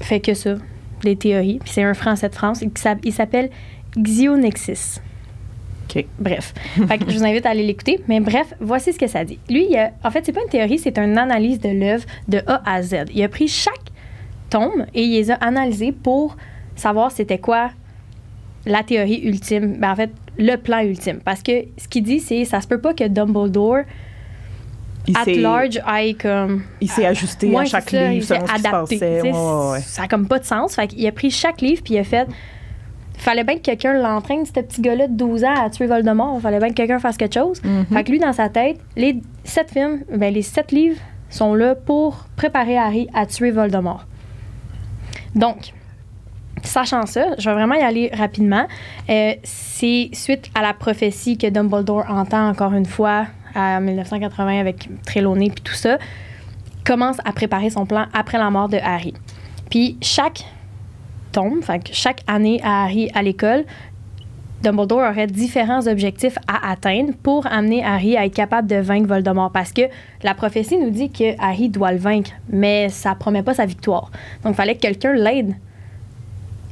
fait que ça, des théories. Puis c'est un Français de France. Il s'app- Il s'appelle Xionexis. OK. Bref. [LAUGHS] Fait que je vous invite à aller l'écouter. Mais bref, voici ce que ça dit. Lui, il a- en fait, c'est pas une théorie, c'est une analyse de l'œuvre de A à Z. Il a pris chaque tome et il les a analysés pour savoir c'était quoi la théorie ultime. Ben, en fait, le plan ultime. Parce que ce qu'il dit, c'est ça se peut pas que Dumbledore, at large, aille comme. Il s'est ajusté Ouais, à chaque ça, livre il s'est selon ce qui se adapté. passait. Ouais, ouais. Ça a comme pas de sens. Fait qu'il a pris chaque livre puis il a fait. Fallait bien que quelqu'un l'entraîne, ce petit gars-là de 12 ans, à tuer Voldemort. Fallait bien que quelqu'un fasse quelque chose. Mhm. Fait que lui, dans sa tête, les sept films, ben, les sept livres sont là pour préparer Harry à tuer Voldemort. Donc, sachant ça, je vais vraiment y aller rapidement. Euh, c'est suite à la prophétie que Dumbledore entend encore une fois en 1980 avec Trelawney puis tout ça, commence à préparer son plan après la mort de Harry. Puis chaque que chaque année à Harry à l'école, Dumbledore aurait différents objectifs à atteindre pour amener Harry à être capable de vaincre Voldemort. Parce que la prophétie nous dit que Harry doit le vaincre, mais ça promet pas sa victoire. Donc, il fallait que quelqu'un l'aide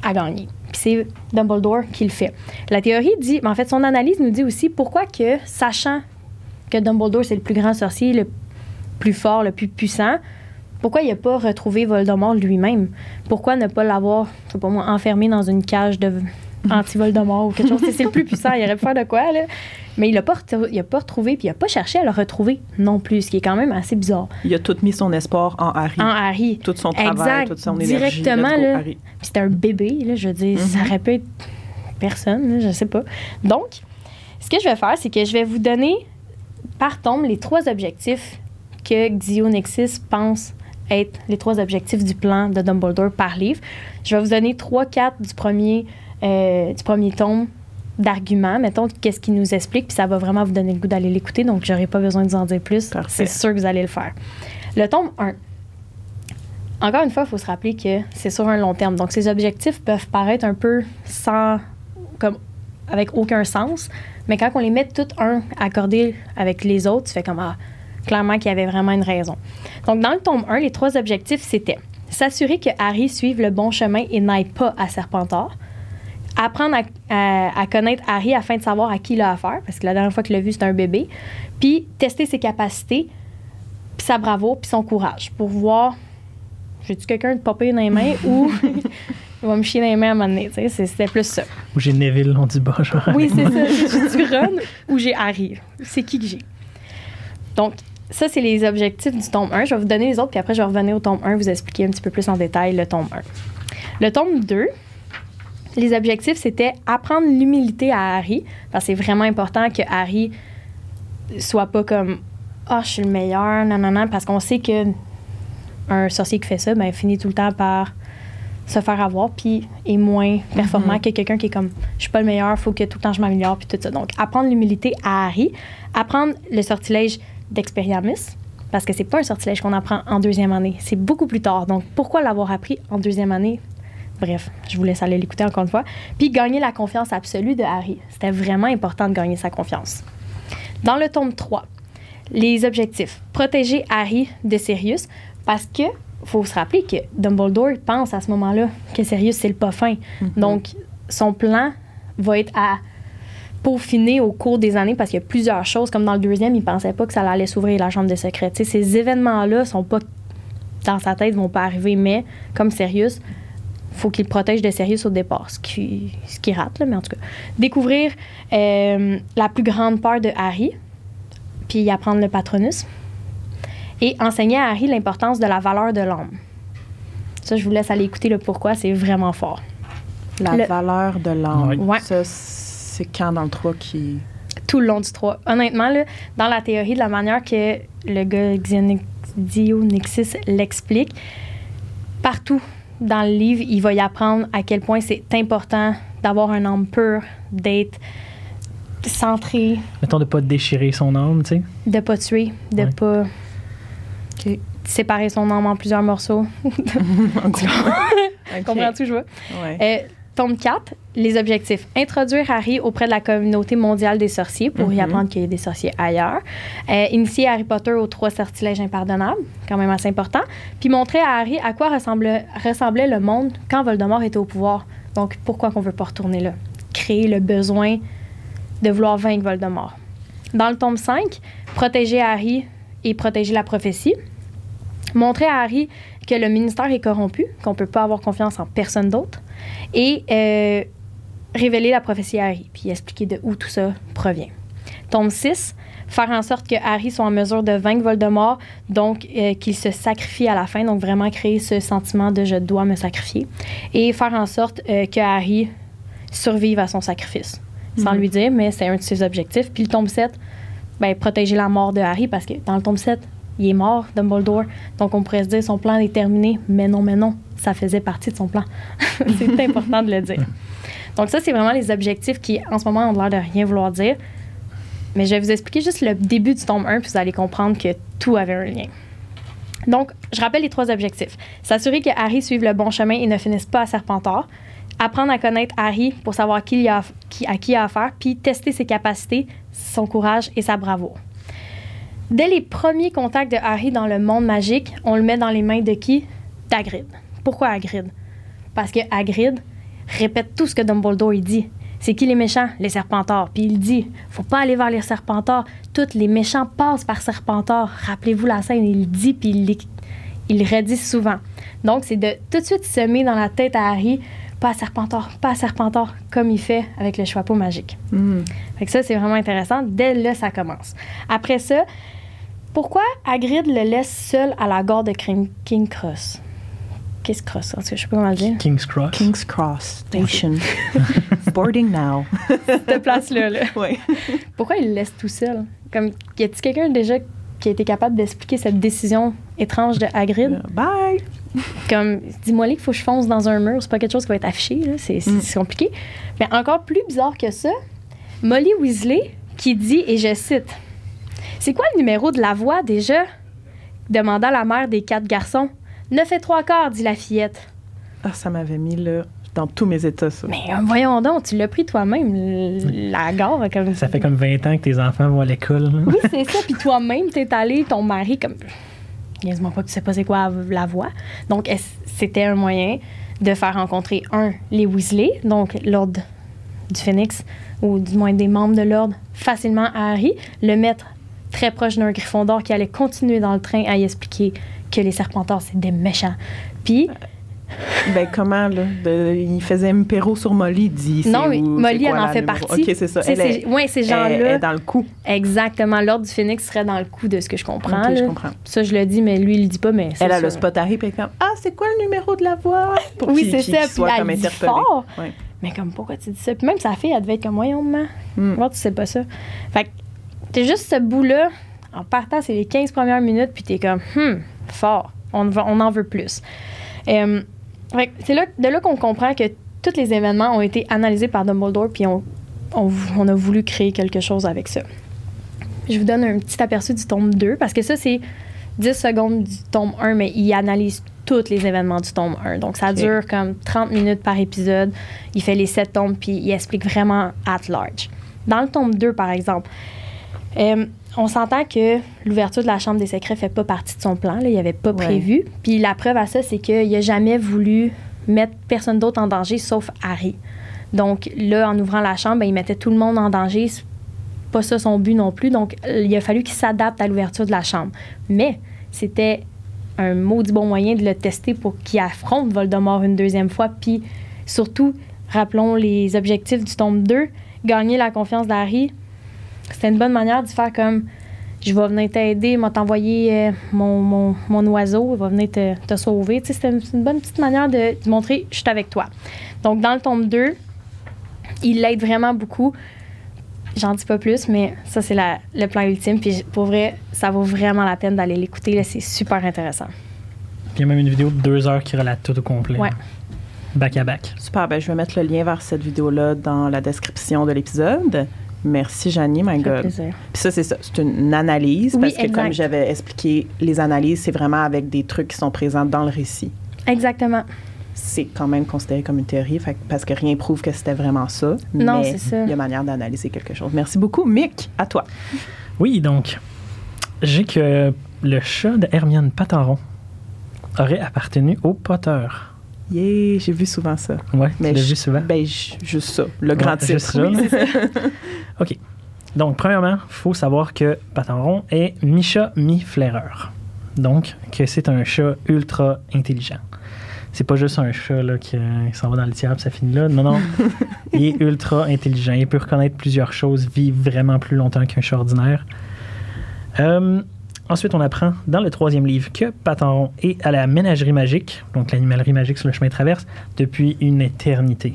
à gagner. Puis c'est Dumbledore qui le fait. La théorie dit, mais en fait, son analyse nous dit aussi pourquoi que, sachant que Dumbledore, c'est le plus grand sorcier, le plus fort, le plus puissant, pourquoi il n'a pas retrouvé Voldemort lui-même? Pourquoi ne pas l'avoir, je sais pas moi, enfermé dans une cage de [LAUGHS] anti-Voldemort ou quelque chose? C'est- le plus puissant, il aurait pu faire de quoi, là? Mais il n'a pas, il a pas retrouvé, puis il n'a pas cherché à le retrouver non plus, ce qui est quand même assez bizarre. Il a tout mis son espoir en Harry. En Harry. Tout son travail, toute son énergie. Directement, là. C'était un bébé, là, je veux dire, ça Mhm. aurait pu être personne, là, je sais pas. Donc, ce que je vais faire, c'est que je vais vous donner par tombe les trois objectifs que Xionexis pense être les trois objectifs du plan de Dumbledore par livre. Je vais vous donner trois, quatre du premier, euh, du premier tome d'arguments, mettons, qu'est-ce qu'il nous explique, puis ça va vraiment vous donner le goût d'aller l'écouter, donc j'aurai pas besoin de vous en dire plus. C'est sûr que vous allez le faire. Le tome 1. Encore une fois, il faut se rappeler que c'est sur un long terme. Donc, ces objectifs peuvent paraître un peu sans comme avec aucun sens. Mais quand on les met tous un accordés avec les autres, tu fais comme ah, clairement qu'il y avait vraiment une raison. Donc, dans le tome 1, les trois objectifs, c'était s'assurer que Harry suive le bon chemin et n'aille pas à Serpentard. Apprendre à, à, connaître Harry afin de savoir à qui il a affaire, parce que la dernière fois qu'il l'a vu, c'était un bébé. Puis tester ses capacités, puis sa bravoure, puis son courage, pour voir j'ai-tu quelqu'un de popper dans les mains ou [LAUGHS] il va me chier dans les mains à un moment donné. C'était plus ça. Ou j'ai Neville, on dit bas, [LAUGHS] genre. Oui, c'est ça. J'ai du Ron ou j'ai Harry. C'est qui que j'ai. Donc, ça, c'est les objectifs du tome 1. Je vais vous donner les autres, puis après, je vais revenir au tome 1, vous expliquer un petit peu plus en détail le tome 1. Le tome 2, les objectifs, c'était apprendre l'humilité à Harry, parce que c'est vraiment important que Harry soit pas comme Ah, oh, je suis le meilleur, non, non, non, parce qu'on sait que un sorcier qui fait ça, ben, finit tout le temps par se faire avoir, puis est moins performant mm-hmm. que quelqu'un qui est comme je suis pas le meilleur, faut que tout le temps je m'améliore, puis tout ça. Donc, apprendre l'humilité à Harry, apprendre le sortilège d'Experiamus, parce que c'est pas un sortilège qu'on apprend en deuxième année, c'est beaucoup plus tard. Donc, pourquoi l'avoir appris en deuxième année? Bref, je vous laisse aller l'écouter encore une fois. Puis gagner la confiance absolue de Harry. C'était vraiment important de gagner sa confiance. Dans le tome 3, les objectifs. Protéger Harry de Sirius. Parce que faut se rappeler que Dumbledore pense à ce moment-là que Sirius, c'est le pas fin. Mm-hmm. Donc, son plan va être à peaufiner au cours des années parce qu'il y a plusieurs choses. Comme dans le deuxième, il pensait pas que ça allait s'ouvrir la chambre de secret. ces événements-là sont pas dans sa tête, vont pas arriver, mais comme Sirius, faut qu'il protège de Sirius au départ, ce qui, ce qui rate, là, mais en tout cas. Découvrir euh, la plus grande peur de Harry, puis apprendre le patronus et enseigner à Harry l'importance de la valeur de l'homme. Ça, je vous laisse aller écouter le pourquoi, c'est vraiment fort. La valeur de l'âme. Ouais. Ça, c'est quand dans le 3 qui. Tout le long du 3. Honnêtement, là, dans la théorie, de la manière que le gars Nixis l'explique, partout dans le livre, il va y apprendre à quel point c'est important d'avoir un âme pur, d'être centré. Mettons de pas déchirer son âme, tu sais. De pas tuer, de pas Séparer son âme en plusieurs morceaux. [LAUGHS] Comprends-tu, je vois? Ouais. Euh, tome 4, les objectifs. Introduire Harry auprès de la communauté mondiale des sorciers pour y mm-hmm. apprendre qu'il y a des sorciers ailleurs. Euh, initier Harry Potter aux trois sortilèges impardonnables, quand même assez important. Puis montrer à Harry à quoi ressemblait, ressemblait le monde quand Voldemort était au pouvoir. Donc, pourquoi qu'on veut pas retourner là? Créer le besoin de vouloir vaincre Voldemort. Dans le tome 5, protéger Harry et protéger la prophétie. Montrer à Harry que le ministère est corrompu, qu'on ne peut pas avoir confiance en personne d'autre. Et euh, révéler la prophétie à Harry, puis expliquer de où tout ça provient. Tome 6, faire en sorte que Harry soit en mesure de vaincre Voldemort, donc euh, qu'il se sacrifie à la fin, donc vraiment créer ce sentiment de je dois me sacrifier, et faire en sorte euh, que Harry survive à son sacrifice, sans mhm. lui dire, mais c'est un de ses objectifs. Puis le tome 7, ben, protéger la mort de Harry parce que dans le tome 7, il est mort, Dumbledore. Donc on pourrait se dire son plan est terminé, mais non, mais non, ça faisait partie de son plan. [LAUGHS] c'est [LAUGHS] important de le dire. Donc ça, c'est vraiment les objectifs qui, en ce moment, ont l'air de rien vouloir dire. Mais je vais vous expliquer juste le début du tome 1, puis vous allez comprendre que tout avait un lien. Donc, je rappelle les trois objectifs. S'assurer que Harry suive le bon chemin et ne finisse pas à Serpentard apprendre à connaître Harry pour savoir qui a, qui, à qui il a affaire, puis tester ses capacités, son courage et sa bravoure. Dès les premiers contacts de Harry dans le monde magique, on le met dans les mains de qui? D'Agrid. Pourquoi Hagrid? Parce que Hagrid répète tout ce que Dumbledore dit. C'est qui les méchants? Les Serpentards. Puis il dit, faut pas aller vers les Serpentards. Tous les méchants passent par Serpentard. Rappelez-vous la scène, il dit, puis il, il redit souvent. Donc, c'est de tout de suite semer dans la tête à Harry pas à Serpentard, pas à Serpentard, comme il fait avec le chapeau magique. Mm. Fait que ça, c'est vraiment intéressant. Dès là, ça commence. Après ça, pourquoi Hagrid le laisse seul à la gare de King Cross? Qu'est-ce Cross? En tout cas, je sais pas comment le dire. King's Cross? King's Cross Station. [LAUGHS] Boarding now. Cette place-là. Là. [LAUGHS] Oui. Pourquoi il le laisse tout seul? Comme, y a-t-il quelqu'un déjà qui a été capable d'expliquer cette décision étrange de Hagrid? Bye! Comme, dis-moi qu'il faut que je fonce dans un mur, c'est pas quelque chose qui va être affiché, c'est mm. compliqué. Mais encore plus bizarre que ça, Molly Weasley qui dit, et je cite, C'est quoi le numéro de la voix déjà demanda la mère des quatre garçons. Neuf et trois quarts, dit la fillette. Ah, ça m'avait mis là. Dans tous mes états, ça. Mais euh, voyons donc, tu l'as pris toi-même, la gare. Comme... Ça fait comme 20 ans que tes enfants vont à l'école. Oui, c'est ça. Puis toi-même, t'es allé, ton mari, comme. Niaise-moi pas que tu sais pas c'est quoi la voix. Donc, c'était un moyen de faire rencontrer, un, les Weasley, donc l'ordre du Phénix, ou du moins des membres de l'ordre, facilement à Harry, le mettre très proche d'un Gryffondor qui allait continuer dans le train à y expliquer que les Serpentards, c'est des méchants. Puis, Ben, comment, là? De- il faisait Impero sur Molly, dit. non, où- Molly, quoi elle en fait numéro- partie. OK, c'est ça. C'est Elle est, ouais, ces gens-là. elle est dans le coup. Exactement. L'ordre du Phénix serait dans le coup de ce que je comprends. Je là. comprends. Ça, je le dis, mais lui, il le dit pas, mais Elle a le spot elle est comme Ah, c'est quoi le numéro de la voix? Pour Oui, c'est ça. Puis elle dit fort. Ouais. Mais comme, pourquoi tu dis ça? Puis même sa fille, elle devait être comme, voyons, maman. Mm. Moi, tu sais pas ça. Fait que t'es juste ce bout-là, en partant, c'est les 15 premières minutes, puis t'es comme, hum, fort. On, va- on en veut plus. Euh, c'est là, de là qu'on comprend que tous les événements ont été analysés par Dumbledore, puis on, on, on a voulu créer quelque chose avec ça. Je vous donne un petit aperçu du tome 2, parce que ça, c'est 10 secondes du tome 1, mais il analyse tous les événements du tome 1. Donc, ça dure comme 30 minutes par épisode. Il fait les 7 tomes, puis il explique vraiment at large. Dans le tome 2, par exemple, euh, on s'entend que l'ouverture de la Chambre des secrets fait pas partie de son plan. Là, il avait pas Ouais. prévu. Puis la preuve à ça, c'est qu'il n'a jamais voulu mettre personne d'autre en danger sauf Harry. Donc là, en ouvrant la chambre, ben, il mettait tout le monde en danger. Pas ça son but non plus. Donc il a fallu qu'il s'adapte à l'ouverture de la chambre. Mais c'était un maudit bon moyen de le tester pour qu'il affronte Voldemort une deuxième fois. Puis surtout, rappelons les objectifs du tome 2, gagner la confiance d'Harry. C'était une bonne manière de faire comme je vais venir t'aider, m'a t'envoyer euh, mon, mon, mon oiseau, il va venir te, te sauver. Tu sais, C'était une, c'est une bonne petite manière de, de montrer je suis avec toi. Donc, dans le tome 2, il l'aide vraiment beaucoup. J'en dis pas plus, mais ça, c'est la- le plan ultime. Puis pour vrai, ça vaut vraiment la peine d'aller l'écouter. là, C'est super intéressant. Puis il y a même une vidéo de deux heures qui relate tout au complet. Ouais. Back à back. Super, ben, je vais mettre le lien vers cette vidéo-là dans la description de l'épisode. Merci, Janie, my God. plaisir. Puis ça, c'est ça. C'est une analyse. Oui, parce que, exact. comme j'avais expliqué, les analyses, c'est vraiment avec des trucs qui sont présents dans le récit. Exactement. C'est quand même considéré comme une théorie, fait parce que rien prouve que c'était vraiment ça. Non, mais c'est ça. Il y a manière d'analyser quelque chose. Merci beaucoup. Mick, à toi. Oui, donc, j'ai que le chat de Hermione Patenron aurait appartenu au Potter. Yeah, j'ai vu souvent ça. Ouais, tu l'as je- vu souvent? Ben, juste ça. Le grand Ouais, titre. juste ça, oui. [LAUGHS] OK. Donc, premièrement, il faut savoir que Patenron est mi-chat, mi-flaireur. Donc, que c'est un chat ultra intelligent. C'est pas juste un chat là, qui, euh, qui s'en va dans le tiers puis ça finit là. Non, non. [LAUGHS] il est ultra intelligent. Il peut reconnaître plusieurs choses, vit vraiment plus longtemps qu'un chat ordinaire. Euh, ensuite, on apprend dans le troisième livre que Patenron est à la ménagerie magique, donc l'animalerie magique sur le chemin de traverse, depuis une éternité.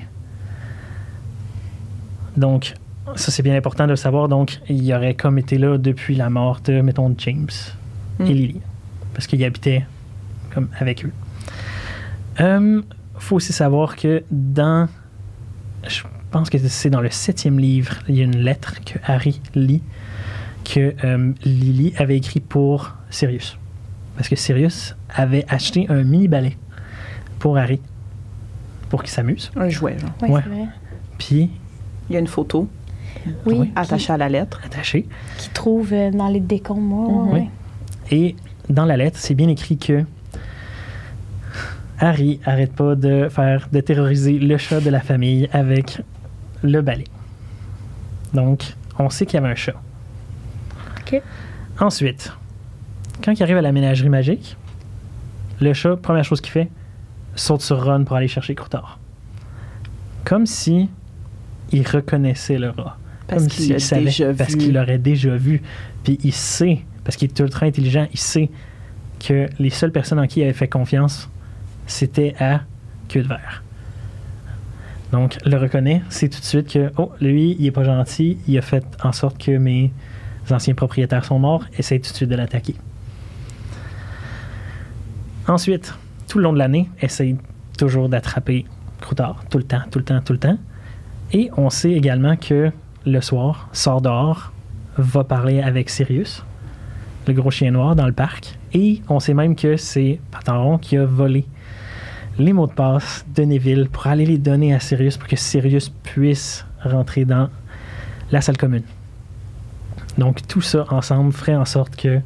Donc, ça, c'est bien important de le savoir. Donc, il aurait comme été là depuis la mort de, mettons, James Mm. et Lily. Parce qu'il habitait comme avec eux. Il faut aussi savoir que dans. Je pense que c'est dans le septième livre, il y a une lettre que Harry lit que euh, Lily avait écrit pour Sirius. Parce que Sirius avait acheté un mini ballet pour Harry pour qu'il s'amuse. Un jouet, genre. Oui, Ouais. c'est vrai. Puis, Il y a une photo Oui, Oui. attachée à la lettre. attaché. qui trouve euh, dans les décombres. ouais. Oui. Et dans la lettre, c'est bien écrit que Harry arrête pas de faire de terroriser le chat de la famille avec le balai. Donc, on sait qu'il y avait un chat. OK. Ensuite, quand il arrive à la ménagerie magique, le chat, première chose qu'il fait, saute sur Ron pour aller chercher Croutard. Comme si il reconnaissait le rat. Parce Comme qu'il savait, déjà parce qu'il l'aurait déjà vu. Puis il sait, parce qu'il est ultra intelligent, il sait que les seules personnes en qui il avait fait confiance, c'était à queue de verre. Donc, le reconnaît, c'est tout de suite que, oh, lui, il est pas gentil, il a fait en sorte que mes anciens propriétaires sont morts, essaye tout de suite de l'attaquer. Ensuite, tout le long de l'année, essaye toujours d'attraper Croutard, tout le temps, tout le temps, tout le temps. Et on sait également que le soir, sort dehors, va parler avec Sirius, le gros chien noir, dans le parc. Et on sait même que c'est Patenron qui a volé les mots de passe de Neville pour aller les donner à Sirius pour que Sirius puisse rentrer dans la salle commune. Donc tout ça ensemble ferait en sorte que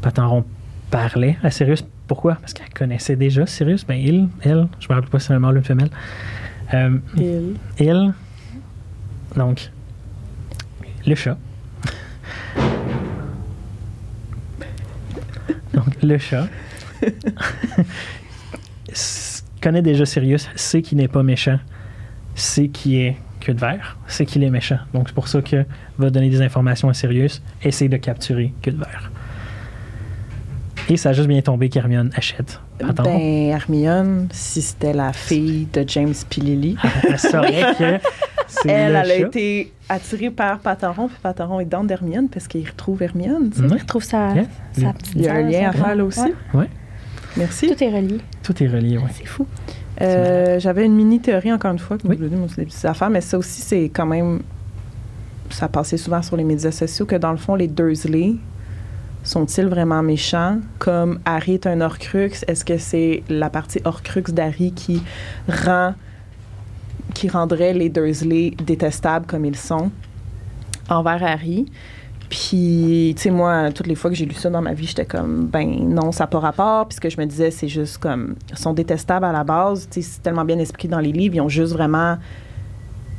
Patenron parlait à Sirius. Pourquoi? Parce qu'elle connaissait déjà Sirius. Ben il, elle, je me rappelle pas si c'est un mâle ou une femelle. Euh, Il. il, donc, le chat. donc, le chat [LAUGHS] connaît déjà Sirius, sait qu'il n'est pas méchant, sait qu'il est que de verre, sait qu'il est méchant. Donc, c'est pour ça que va donner des informations à Sirius, essaye de capturer que de verre. Et ça a juste bien tombé qu'Hermione achète. Attends, Ben, Hermione, si c'était la fille de James Pilili, [LAUGHS] elle saurait que c'est elle, le elle a été attirée par Pateron, puis Pateron est dans d'Hermione parce qu'il retrouve Hermione. Il retrouve sa, Yeah. sa petite Il y a un lien à sa faire là aussi. Ouais. Ouais, Merci. Tout est relié. tout est relié, ouais. C'est fou. Euh, J'avais une mini théorie encore une fois que Oui. vous des petites affaires, mais ça aussi c'est quand même ça passait souvent sur les médias sociaux que dans le fond les Dursley sont-ils vraiment méchants? Comme Harry est un Horcrux est-ce que c'est la partie Horcrux d'Harry qui rend qui rendrait les Dursley détestables comme ils sont? Envers Harry puis, tu sais, moi, toutes les fois que j'ai lu ça dans ma vie, j'étais comme, ben non, ça n'a pas rapport. Puis ce que je me disais, c'est juste comme, ils sont détestables à la base. Tu sais, c'est tellement bien expliqué dans les livres. Ils ont juste vraiment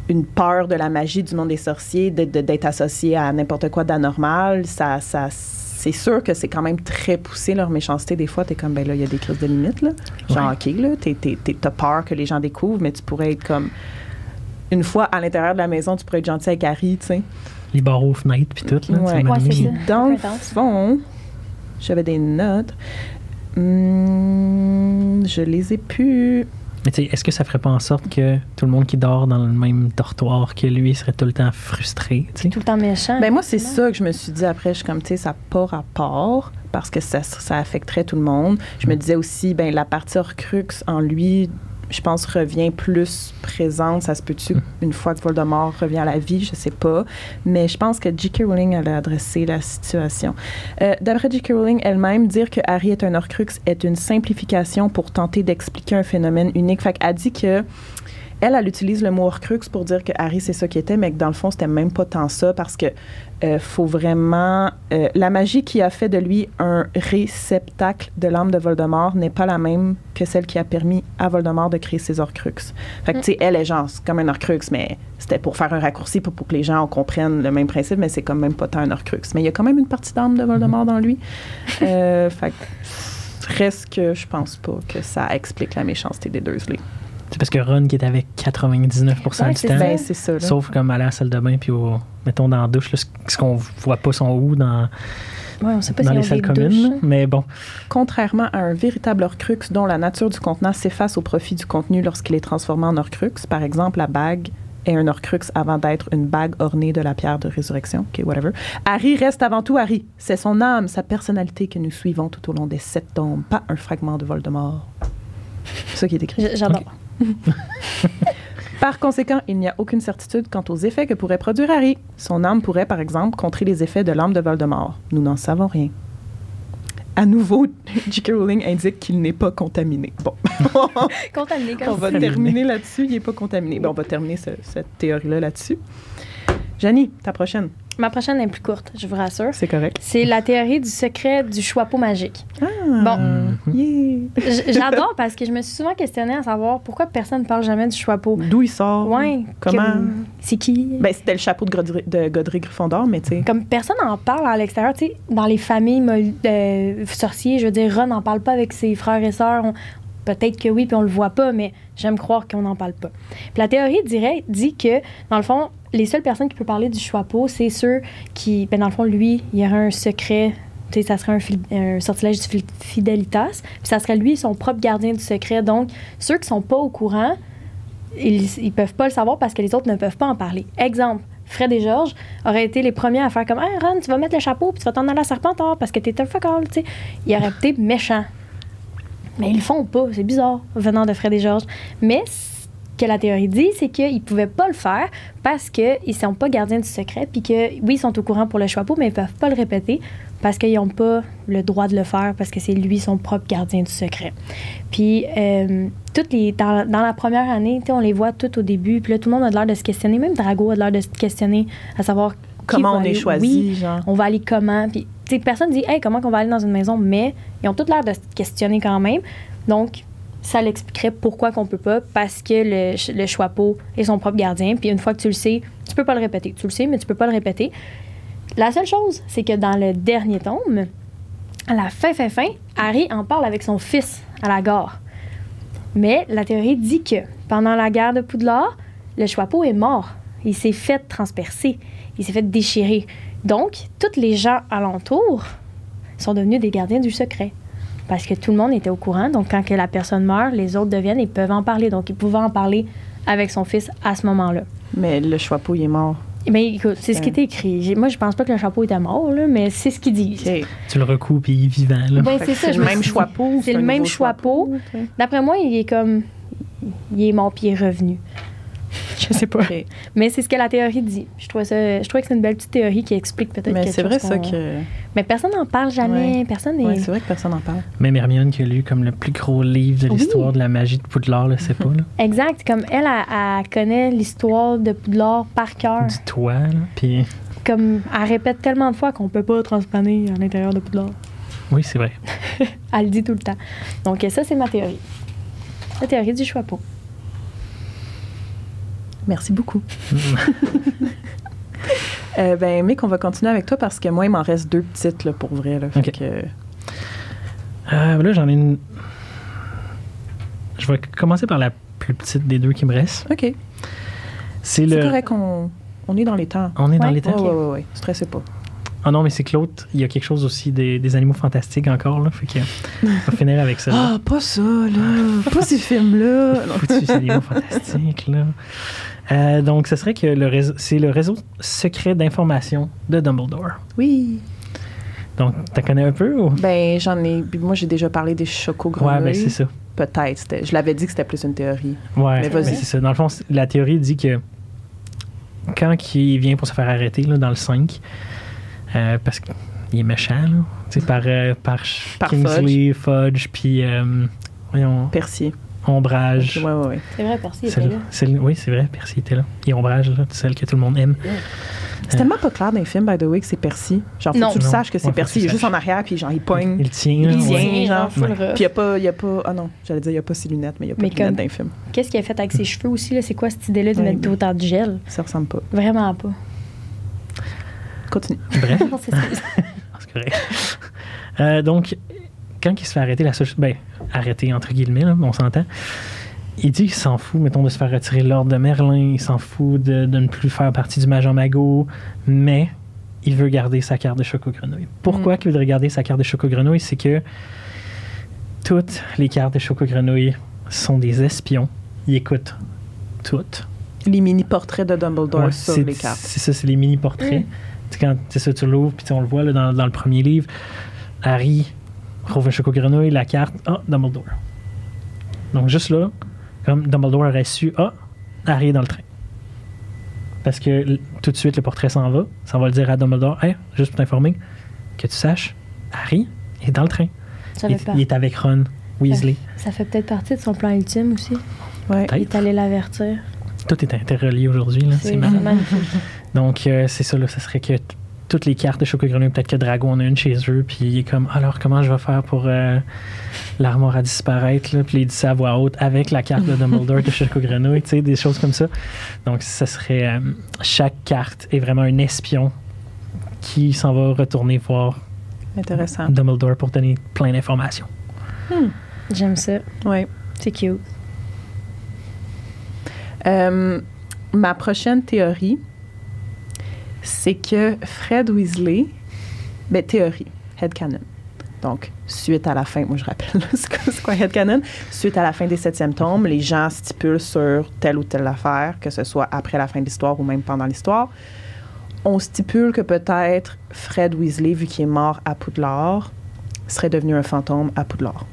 une peur de la magie du monde des sorciers, d'être, associés à n'importe quoi d'anormal. Ça, ça, c'est sûr que c'est quand même très poussé, leur méchanceté. Des fois, t'es comme, ben là, il y a des crises de limite, là. Genre. OK, là, t'as peur que les gens découvrent, mais tu pourrais être comme... Une fois, à l'intérieur de la maison, tu pourrais être gentil avec Harry, tu sais. Les barreaux aux fenêtres, puis tout, là. Ouais. Ouais, c'est. Dans Un le fond, j'avais des notes. Hum, je les ai plus. Mais tu sais, est-ce que ça ferait pas en sorte que tout le monde qui dort dans le même dortoir que lui serait tout le temps frustré, tu sais? Tout le temps méchant. Ben moi, c'est ça que je me suis dit après. Je suis comme, tu sais, ça n'a pas rapport parce que ça, ça affecterait tout le monde. Je me disais aussi, ben la partie Horcrux en lui, je pense, revient plus présente. Ça se peut-tu une fois que Voldemort revient à la vie, je sais pas. Mais je pense que J.K. Rowling elle a adressé la situation. Euh, D'après J.K. Rowling elle-même, dire que Harry est un Horcrux est une simplification pour tenter d'expliquer un phénomène unique. Fait qu'elle dit que elle, elle utilise le mot Horcrux pour dire que Harry, c'est ça qui était, mais que dans le fond, c'était même pas tant ça parce que euh, faut vraiment. euh, la magie qui a fait de lui un réceptacle de l'âme de Voldemort n'est pas la même que celle qui a permis à Voldemort de créer ses Horcruxes. Fait que, tu sais, elle est genre, c'est comme un Horcrux, mais c'était pour faire un raccourci, pour, pour que les gens comprennent le même principe, mais c'est quand même pas tant un Horcrux. Mais il y a quand même une partie d'âme de Voldemort dans lui. [LAUGHS] Euh, fait que, reste que je pense pas que ça explique la méchanceté des Dursley. C'est parce que Ron qui est avec 99% Ouais, du temps. Ben, c'est ça. là. sauf comme aller à la salle de bain, puis au, mettons dans la douche, là, ce- qu'on voit pas son où dans, Ouais, on sait pas dans si les salles communes. Mais bon, Contrairement à un véritable Horcrux dont la nature du contenant s'efface au profit du contenu lorsqu'il est transformé en Horcrux, par exemple la bague est un Horcrux avant d'être une bague ornée de la pierre de résurrection, ok, whatever. Harry reste avant tout Harry. C'est son âme, sa personnalité que nous suivons tout au long des sept tombes, pas un fragment de Voldemort. C'est ça qui est écrit. J'adore. [LAUGHS] Par conséquent, il n'y a aucune certitude quant aux effets que pourrait produire Harry. Son âme pourrait, par exemple, contrer les effets de l'âme de Voldemort. Nous n'en savons rien. À nouveau, [LAUGHS] J.K. Rowling indique qu'il n'est pas contaminé. Bon, [LAUGHS] Contaminé on comme va Contaminé. terminer là-dessus. Il n'est pas contaminé. Bon, on va terminer ce- cette théorie-là là-dessus. Janie, ta prochaine. Ma prochaine est plus courte, je vous rassure. C'est correct. C'est la théorie du secret du choix magique. Ah, Mhm. yeah. [LAUGHS] J- J'adore parce que je me suis souvent questionnée à savoir pourquoi personne ne parle jamais du choix D'où il sort? Ouais. Comment? C'est qui? Ben, c'était le chapeau de Godric, de Godric Gryffondor, mais tu sais. Comme personne n'en parle à l'extérieur, tu sais, dans les familles euh, sorciers, je veux dire, Ron n'en parle pas avec ses frères et sœurs. On- Peut-être que oui, puis on le voit pas, mais j'aime croire qu'on n'en parle pas. Puis la théorie dirait, dit que, dans le fond, les seules personnes qui peuvent parler du choix-peau, c'est ceux qui, ben dans le fond, lui, il y aurait un secret, tu sais, ça serait un, sortilège du fidélitas, puis ça serait lui son propre gardien du secret. Donc, ceux qui sont pas au courant, ils, ils peuvent pas le savoir parce que les autres ne peuvent pas en parler. Exemple, Fred et Georges auraient été les premiers à faire comme Hey Ron, tu vas mettre le chapeau puis tu vas t'en aller à Serpentard parce que t'es un tu sais. Ils auraient été méchants. Mais ils le font pas, c'est bizarre, venant de Fred et Georges. Mais c- que la théorie dit, c'est qu'ils ne pouvaient pas le faire parce qu'ils ne sont pas gardiens du secret, puis que, oui, ils sont au courant pour le chapeau, mais ils ne peuvent pas le répéter parce qu'ils n'ont pas le droit de le faire, parce que c'est lui son propre gardien du secret. Puis, euh, toutes les, dans, la première année, on les voit tout au début, puis là, tout le monde a l'air de se questionner, même Drago a l'air de se questionner à savoir Comment on est choisi, Oui, genre. on va aller comment. Puis, personne dit, hey, comment qu'on va aller dans une maison, mais ils ont tout l'air de se questionner quand même. Donc, ça l'expliquerait pourquoi qu'on peut pas, parce que le, le est son propre gardien. Puis, une fois que tu le sais, tu peux pas le répéter. Tu le sais, mais tu peux pas le répéter. La seule chose, c'est que dans le dernier tome, à la fin, fin, fin, Harry en parle avec son fils à la gare. Mais la théorie dit que pendant la guerre de Poudlard, le Choixpeau est mort. Il s'est fait transpercer. Il s'est fait déchirer. Donc, tous les gens alentour sont devenus des gardiens du secret. Parce que tout le monde était au courant. Donc, quand que la personne meurt, les autres deviennent et peuvent en parler. Donc, il pouvait en parler avec son fils à ce moment-là. Mais le Choixpeau, il est mort. Mais écoute, c'est ce qui était écrit. Moi, je pense pas que le chapeau était mort, là, mais c'est ce qu'ils disent. OK. Tu le recoupes et il est vivant. Là. Ben, c'est ça. le me même dit. Choixpeau. C'est le même sais. D'après moi, il est comme. Il est mort puis il est revenu. [LAUGHS] Je sais pas. Mais c'est ce que la théorie dit. Je trouve ça, je trouve que c'est une belle petite théorie qui explique peut-être Mais c'est vrai, ça, qu'on- que. Mais personne n'en parle jamais. Ouais. Personne n'est. Ouais, c'est vrai que personne n'en parle. Même Hermione qui a lu comme le plus gros livre de Oui. l'histoire de la magie de Poudlard, le sait pas. Là. [LAUGHS] Exact. Comme elle, elle, elle connaît l'histoire de Poudlard par cœur. Du toit. Là. Puis, Comme elle répète tellement de fois qu'on peut pas transplaner à l'intérieur de Poudlard. oui, c'est vrai. [LAUGHS] Elle le dit tout le temps. Donc ça, c'est ma théorie. La théorie du chapeau. Merci beaucoup. [LAUGHS] Euh, ben, Mick, on va continuer avec toi parce que moi, il m'en reste deux petites là, pour vrai. Là, Fait Ok. que- Euh, là, j'en ai une. Je vais commencer par la plus petite des deux qui me reste. OK. C'est le. correct, on, on est dans les temps. On est dans les temps. Oui, oui, oui. Stressez pas. Ah non, mais c'est que l'autre, il y a quelque chose aussi des, des animaux fantastiques encore. Là, fait que, on va finir avec ça. [LAUGHS] Ah, pas ça, là. pas ces films-là. Non. [LAUGHS] Foutus animaux fantastiques, là. Euh, donc, ce serait que le réseau, c'est le réseau secret d'information de Dumbledore. Oui. Donc, tu connais un peu ou? Ben, j'en ai. Moi, j'ai déjà parlé des chocos Ouais, ben c'est ça. Peut-être. Je l'avais dit que c'était plus une théorie. Ouais, Mais mais vas-y. c'est ça. Dans le fond, la théorie dit que quand il vient pour se faire arrêter là, dans le 5, euh, parce qu'il est méchant, là, tu sais, par, euh, par, Par Kingsley, Fudge, puis euh, voyons, Percy. Ombrage. Ouais, ouais, ouais. C'est vrai, Percy était là. celle- oui, c'est vrai, Percy était là. Et Ombrage, là, celle que tout le monde aime. C'est tellement pas clair dans les films, by the way, que c'est Percy. Genre, faut Non. que tu le saches que c'est Ouais, Percy. Il est juste en arrière, puis genre, il pogne. Il tient, Il tient, ouais. genre. Puis il n'y a pas. il Y a pas ah non, j'allais dire, il n'y a pas ses lunettes, mais il n'y a pas Mais de lunettes dans les films. Qu'est-ce qu'il a fait avec ses cheveux aussi? là? C'est quoi cette idée-là de Ouais, mettre autant de gel? Ça ressemble pas. Vraiment pas. Continue. Bref, [LAUGHS] [LAUGHS] c'est correct. Euh, donc, quand il se fait arrêter, la seule chose- ben, arrêter entre guillemets, là, on s'entend, il dit qu'il s'en fout, mettons, de se faire retirer l'ordre de Merlin, il s'en fout de, de ne plus faire partie du Major Mago, mais il veut garder sa carte de Choco-Grenouille. Pourquoi qu'il voudrait garder sa carte de Choco-Grenouille? C'est que toutes les cartes de Choco-Grenouille sont des espions. Il écoute toutes. Les mini-portraits de Dumbledore Ouais, sur c'est les cartes. c'est ça, c'est les mini-portraits. Sais, Quand ça, tu l'ouvres, puis on le voit là, dans, dans le premier livre. Harry trouve un choco-grenouille, la carte, ah, Dumbledore. Donc, juste là, comme Dumbledore aurait su, ah, Harry est dans le train. Parce que tout de suite, le portrait s'en va. Ça va le dire à Dumbledore, hey, juste pour t'informer, que tu saches, Harry est dans le train. Ça Il, il est avec Ron Weasley. ça fait peut-être partie de son plan ultime aussi. Ouais. Il est allé l'avertir. Tout est interrelié aujourd'hui. là, C'est C'est marrant. magnifique. Donc, euh, c'est ça, là, ça serait que toutes les cartes de Choco Grenouille, peut-être que Drago en a une chez eux, puis il est comme, alors comment je vais faire pour euh, l'armoire à disparaître, là? puis il dit ça à voix haute avec la carte de Dumbledore de Choco Grenouille, tu sais, des choses comme ça. Donc, ça serait, euh, chaque carte est vraiment un espion qui s'en va retourner voir Intéressant. Dumbledore pour donner plein d'informations. J'aime ça. Ouais. C'est cute. Euh, ma prochaine théorie, c'est que Fred Weasley, ben théorie, headcanon. Donc, suite à la fin, moi je rappelle, [LAUGHS] c'est quoi, headcanon? Suite à la fin des septièmes tomes, les gens stipulent sur telle ou telle affaire, que ce soit après la fin de l'histoire ou même pendant l'histoire. On stipule que peut-être Fred Weasley, vu qu'il est mort à Poudlard, serait devenu un fantôme à Poudlard.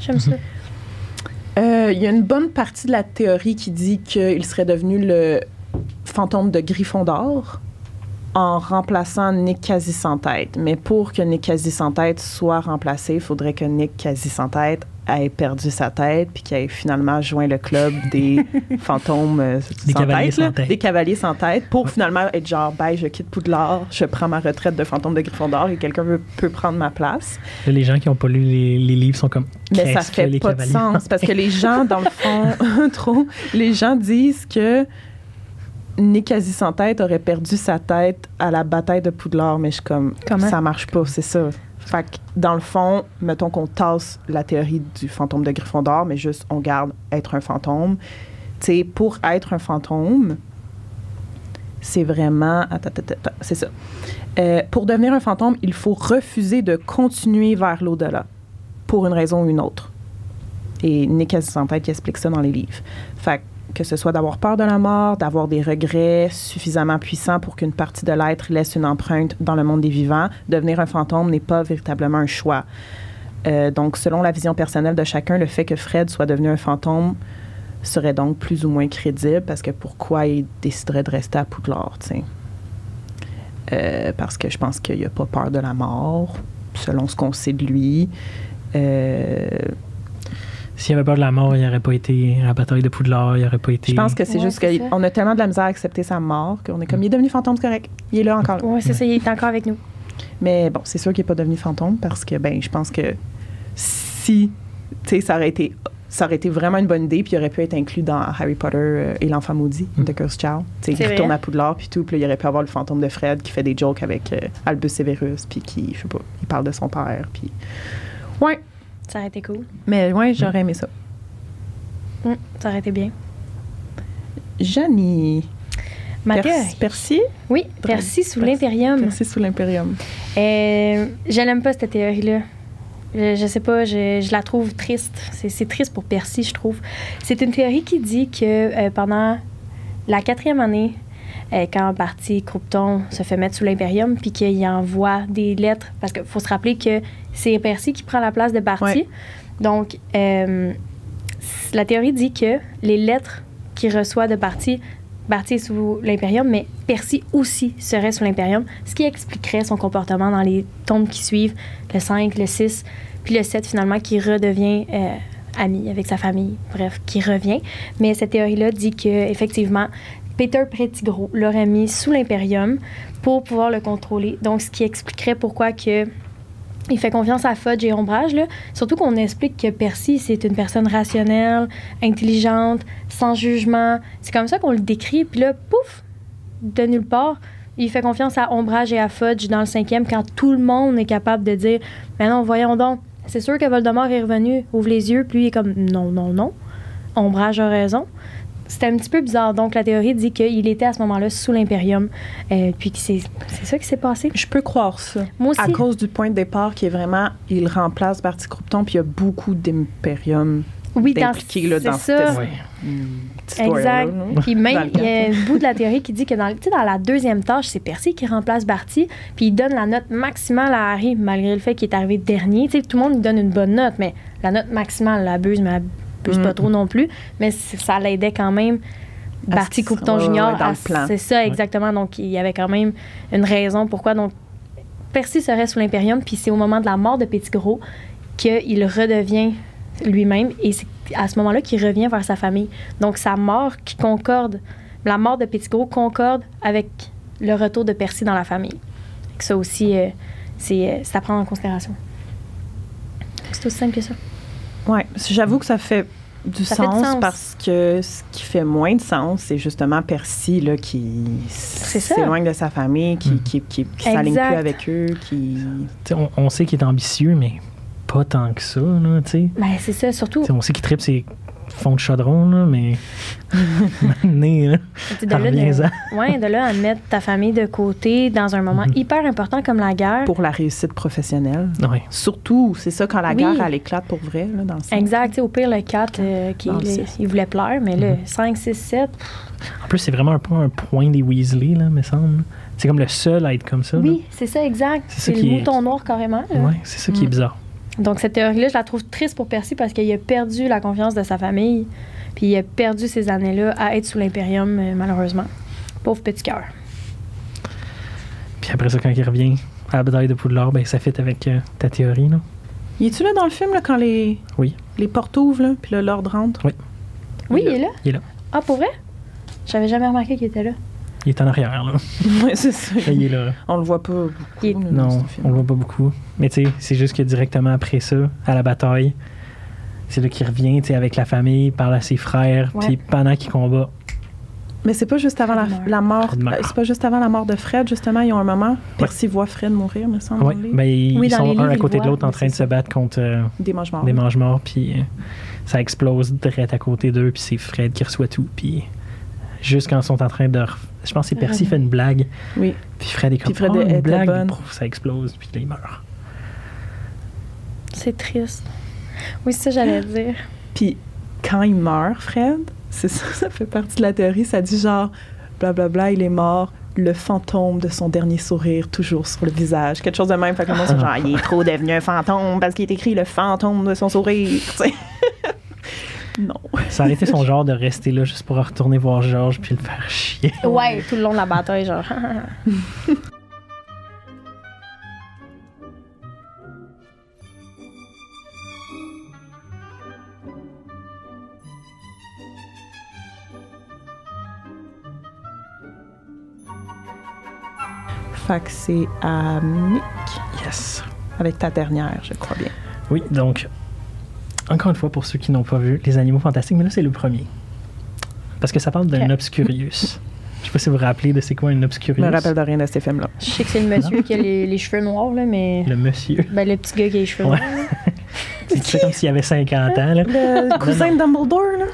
J'aime ça. [LAUGHS] Euh, Il y a une bonne partie de la théorie qui dit qu'il serait devenu le fantôme de Gryffondor en remplaçant Nick quasi sans tête. Mais pour que Nick quasi sans tête soit remplacé, il faudrait que Nick quasi sans tête ait perdu sa tête puis qu'il ait finalement joint le club des [LAUGHS] fantômes euh, Des sans cavaliers tête, sans tête. des cavaliers sans tête pour Ouais. finalement être genre ben je quitte Poudlard, je prends ma retraite de fantôme de Gryffondor et quelqu'un peut prendre ma place. Les gens qui n'ont pas lu les, les livres sont comme. Mais ça que fait les pas de sens parce que les gens, dans le fond, [LAUGHS] trop, les gens disent que Nick quasi sans tête aurait perdu sa tête à la bataille de Poudlard, mais je suis comme Comment? ça marche pas, c'est ça. Fait que dans le fond, mettons qu'on tasse la théorie du fantôme de Gryffondor, mais juste on garde être un fantôme. Tu sais, pour être un fantôme, c'est vraiment. Attends, attends, attends, c'est ça. Euh, pour devenir un fantôme, il faut refuser de continuer vers l'au-delà pour une raison ou une autre. Et Nick Tête qui explique ça dans les livres. Fait que ce soit d'avoir peur de la mort, d'avoir des regrets suffisamment puissants pour qu'une partie de l'être laisse une empreinte dans le monde des vivants, devenir un fantôme n'est pas véritablement un choix. Euh, donc, selon la vision personnelle de chacun, le fait que Fred soit devenu un fantôme serait donc plus ou moins crédible parce que pourquoi il déciderait de rester à Poudlard, tu. Euh, parce que je pense qu'il n'a pas peur de la mort, selon ce qu'on sait de lui. Euh, S'il avait peur de la mort, il n'aurait pas été à la bataille de Poudlard, il n'aurait pas été. je pense que c'est Ouais, juste qu'on a tellement de la misère à accepter sa mort qu'on est comme, il est devenu fantôme, c'est correct. Il est là encore. Oui, c'est ça, il est encore avec nous. Mais bon, c'est sûr qu'il n'est pas devenu fantôme parce que, ben, je pense que si, tu sais, ça aurait été ça aurait été vraiment une bonne idée, puis il aurait pu être inclus dans Harry Potter euh, et l'enfant maudit Mm. de Cursed Child. Tu sais, il retourne vrai. à Poudlard, puis tout, puis il aurait pu avoir le fantôme de Fred qui fait des jokes avec euh, Albus Severus, puis qui, je sais pas, il parle de son père, puis... Ouais, Ça aurait été cool. mais ouais, j'aurais aimé ça. Hum, ça aurait été bien. Jeannie, Ma Pers- théorie. Percy, Oui, Percy sous Percy. l'Imperium. Percy sous l'Imperium. Euh, je l'aime pas, cette théorie-là. Je, je sais pas, je, je la trouve triste. C'est, c'est triste pour Percy, je trouve. C'est une théorie qui dit que euh, pendant la quatrième année, euh, quand Barty Croupton se fait mettre sous l'Imperium, puis qu'il envoie des lettres, parce qu'il faut se rappeler que c'est Percy qui prend la place de Barty. Ouais. Donc, euh, la théorie dit que les lettres qu'il reçoit de Barty, Barty est sous l'Imperium, mais Percy aussi serait sous l'Imperium, ce qui expliquerait son comportement dans les tombes qui suivent, le 5, le 6, puis le 7 finalement, qui redevient euh, ami avec sa famille, bref, qui revient. Mais cette théorie-là dit que effectivement, Peter Pettigrew l'aurait mis sous l'Imperium pour pouvoir le contrôler. Donc, ce qui expliquerait pourquoi que il fait confiance à Fudge et Ombrage, là. Surtout qu'on explique que Percy, c'est une personne rationnelle, intelligente, sans jugement. C'est comme ça qu'on le décrit. Puis là, pouf, de nulle part, il fait confiance à Ombrage et à Fudge dans le cinquième quand tout le monde est capable de dire Mais non, voyons donc, c'est sûr que Voldemort est revenu, ouvre les yeux, puis il est comme Non, non, non. Ombrage a raison. C'était un petit peu bizarre. Donc, la théorie dit qu'il était à ce moment-là sous l'Imperium. Euh, puis que c'est c'est ça qui s'est passé. Je peux croire ça. Moi aussi. À cause du point de départ qui est vraiment, il remplace Barty Croupton, puis il y a beaucoup d'Imperium oui, dans- d'impliqués là, c'est dans ça. cette Ouais. Exact. là. Puis Dans même, il y a un bout de la théorie qui dit que dans, tu sais, dans la deuxième tâche, c'est Percy qui remplace Barty, puis il donne la note maximale à Harry, malgré le fait qu'il est arrivé dernier. Tu sais, tout le monde lui donne une bonne note, mais la note maximale, elle l'abuse, mais elle abuse Mm. pas trop non plus. Mais ça l'aidait quand même. Barty Coupton Junior, c'est ça exactement. Donc il y avait quand même une raison pourquoi. Donc Percy serait sous l'Imperium, puis c'est au moment de la mort de Pettigrew qu'il redevient lui-même, et c'est à ce moment-là qu'il revient vers sa famille. Donc sa mort qui concorde, la mort de Pettigrew concorde avec le retour de Percy dans la famille. Ça aussi, euh, c'est euh, c'est à prendre en considération. C'est aussi simple que ça. Ouais, j'avoue que ça fait du Ça fait du sens, sens. parce que ce qui fait moins de sens, c'est justement Percy là, qui s'éloigne de sa famille, qui, Mm. qui, qui, qui s'aligne plus avec eux, qui... On, on sait qu'il est ambitieux, mais pas tant que ça, là, tu sais. Ben, c'est ça, surtout. On sait qu'il tripe ses fonds de chaudron, là, mais. [LAUGHS] Né, là. De là, de, ouais, de là à mettre ta famille de côté dans un moment Mhm. hyper important comme la guerre. pour la réussite professionnelle. Ouais. Surtout, c'est ça, quand la Oui. guerre, elle éclate pour vrai, là, dans le. Exact. tu sais, Au pire, le 4, euh, qui, le il voulait plaire, mais là, Mhm. 5, 6, 7. En plus, c'est vraiment un peu un point des Weasley, là, me semble. C'est comme le seul à être comme ça. Oui, c'est ça, exact. C'est ça C'est le est- mouton noir carrément. Ouais, c'est ça qui est Mm. bizarre. Donc, cette théorie-là, je la trouve triste pour Percy parce qu'il a perdu la confiance de sa famille. Puis il a perdu ces années-là à être sous l'Imperium, euh, malheureusement. Pauvre petit cœur. Puis après ça, quand il revient à la bataille de Poudlard, ben, ça fit avec euh, ta théorie. Là. Y est-tu là dans le film, là, quand les, Oui. les portes ouvrent, là, puis le Lord rentre? Oui. Oui, il est là? Il est là. Ah, pour vrai? J'avais jamais remarqué qu'il était là. Il est en arrière. Là. [LAUGHS] oui, c'est ça. Là, il est là. On le voit pas beaucoup. Est- Non, on le voit pas beaucoup. Mais tu sais, c'est juste que directement après ça, à la bataille, c'est là qu'il revient tu sais, avec la famille, parle à ses frères, puis pendant qu'il combat, Mais c'est pas juste avant la, mort. Euh, C'est pas juste avant la mort de Fred, justement. Ils ont un moment. Percy voit Fred mourir, me semble. ouais, ben, ils Oui, dans sont un à côté de l'autre en train de se battre contre euh, Des mange morts. des mange-morts, puis euh, ça explose direct à côté d'eux, puis c'est Fred qui reçoit tout, puis juste quand ils sont en train de... Je pense que c'est Percy Ouais. fait une blague, Oui. puis Fred est comme Puis Fred Oh, une blague, bonne. puis pouf, ça explose, puis là, il meurt. C'est triste. Oui, c'est ça, j'allais dire. Puis quand il meurt, Fred, c'est ça, ça fait partie de la théorie. Ça dit genre, blablabla, il est mort. Le fantôme de son dernier sourire toujours sur le visage. Quelque chose de même. Fait que monde, c'est genre, il est trop devenu un fantôme parce qu'il est écrit le fantôme de son sourire. [LAUGHS] non. Ça aurait été son [LAUGHS] genre de rester là juste pour retourner voir Georges, puis le faire chier. Ouais, tout le long de la bataille, genre. Fait que c'est à Mick, Yes. avec ta dernière, je crois bien. Oui, donc, encore une fois, pour ceux qui n'ont pas vu Les Animaux Fantastiques, mais là, c'est le premier. Parce que ça parle d'un. Obscurius. [LAUGHS] Je sais pas si vous vous rappelez de c'est quoi un Je Obscurius. me rappelle de rien de ces films-là. Je sais que c'est le monsieur qui a les, les cheveux noirs, là, mais. Le monsieur. Ben, le petit gars qui a les cheveux Ouais. noirs. [LAUGHS] C'est comme s'il avait 50 ans, là. Le cousin de Dumbledore, là.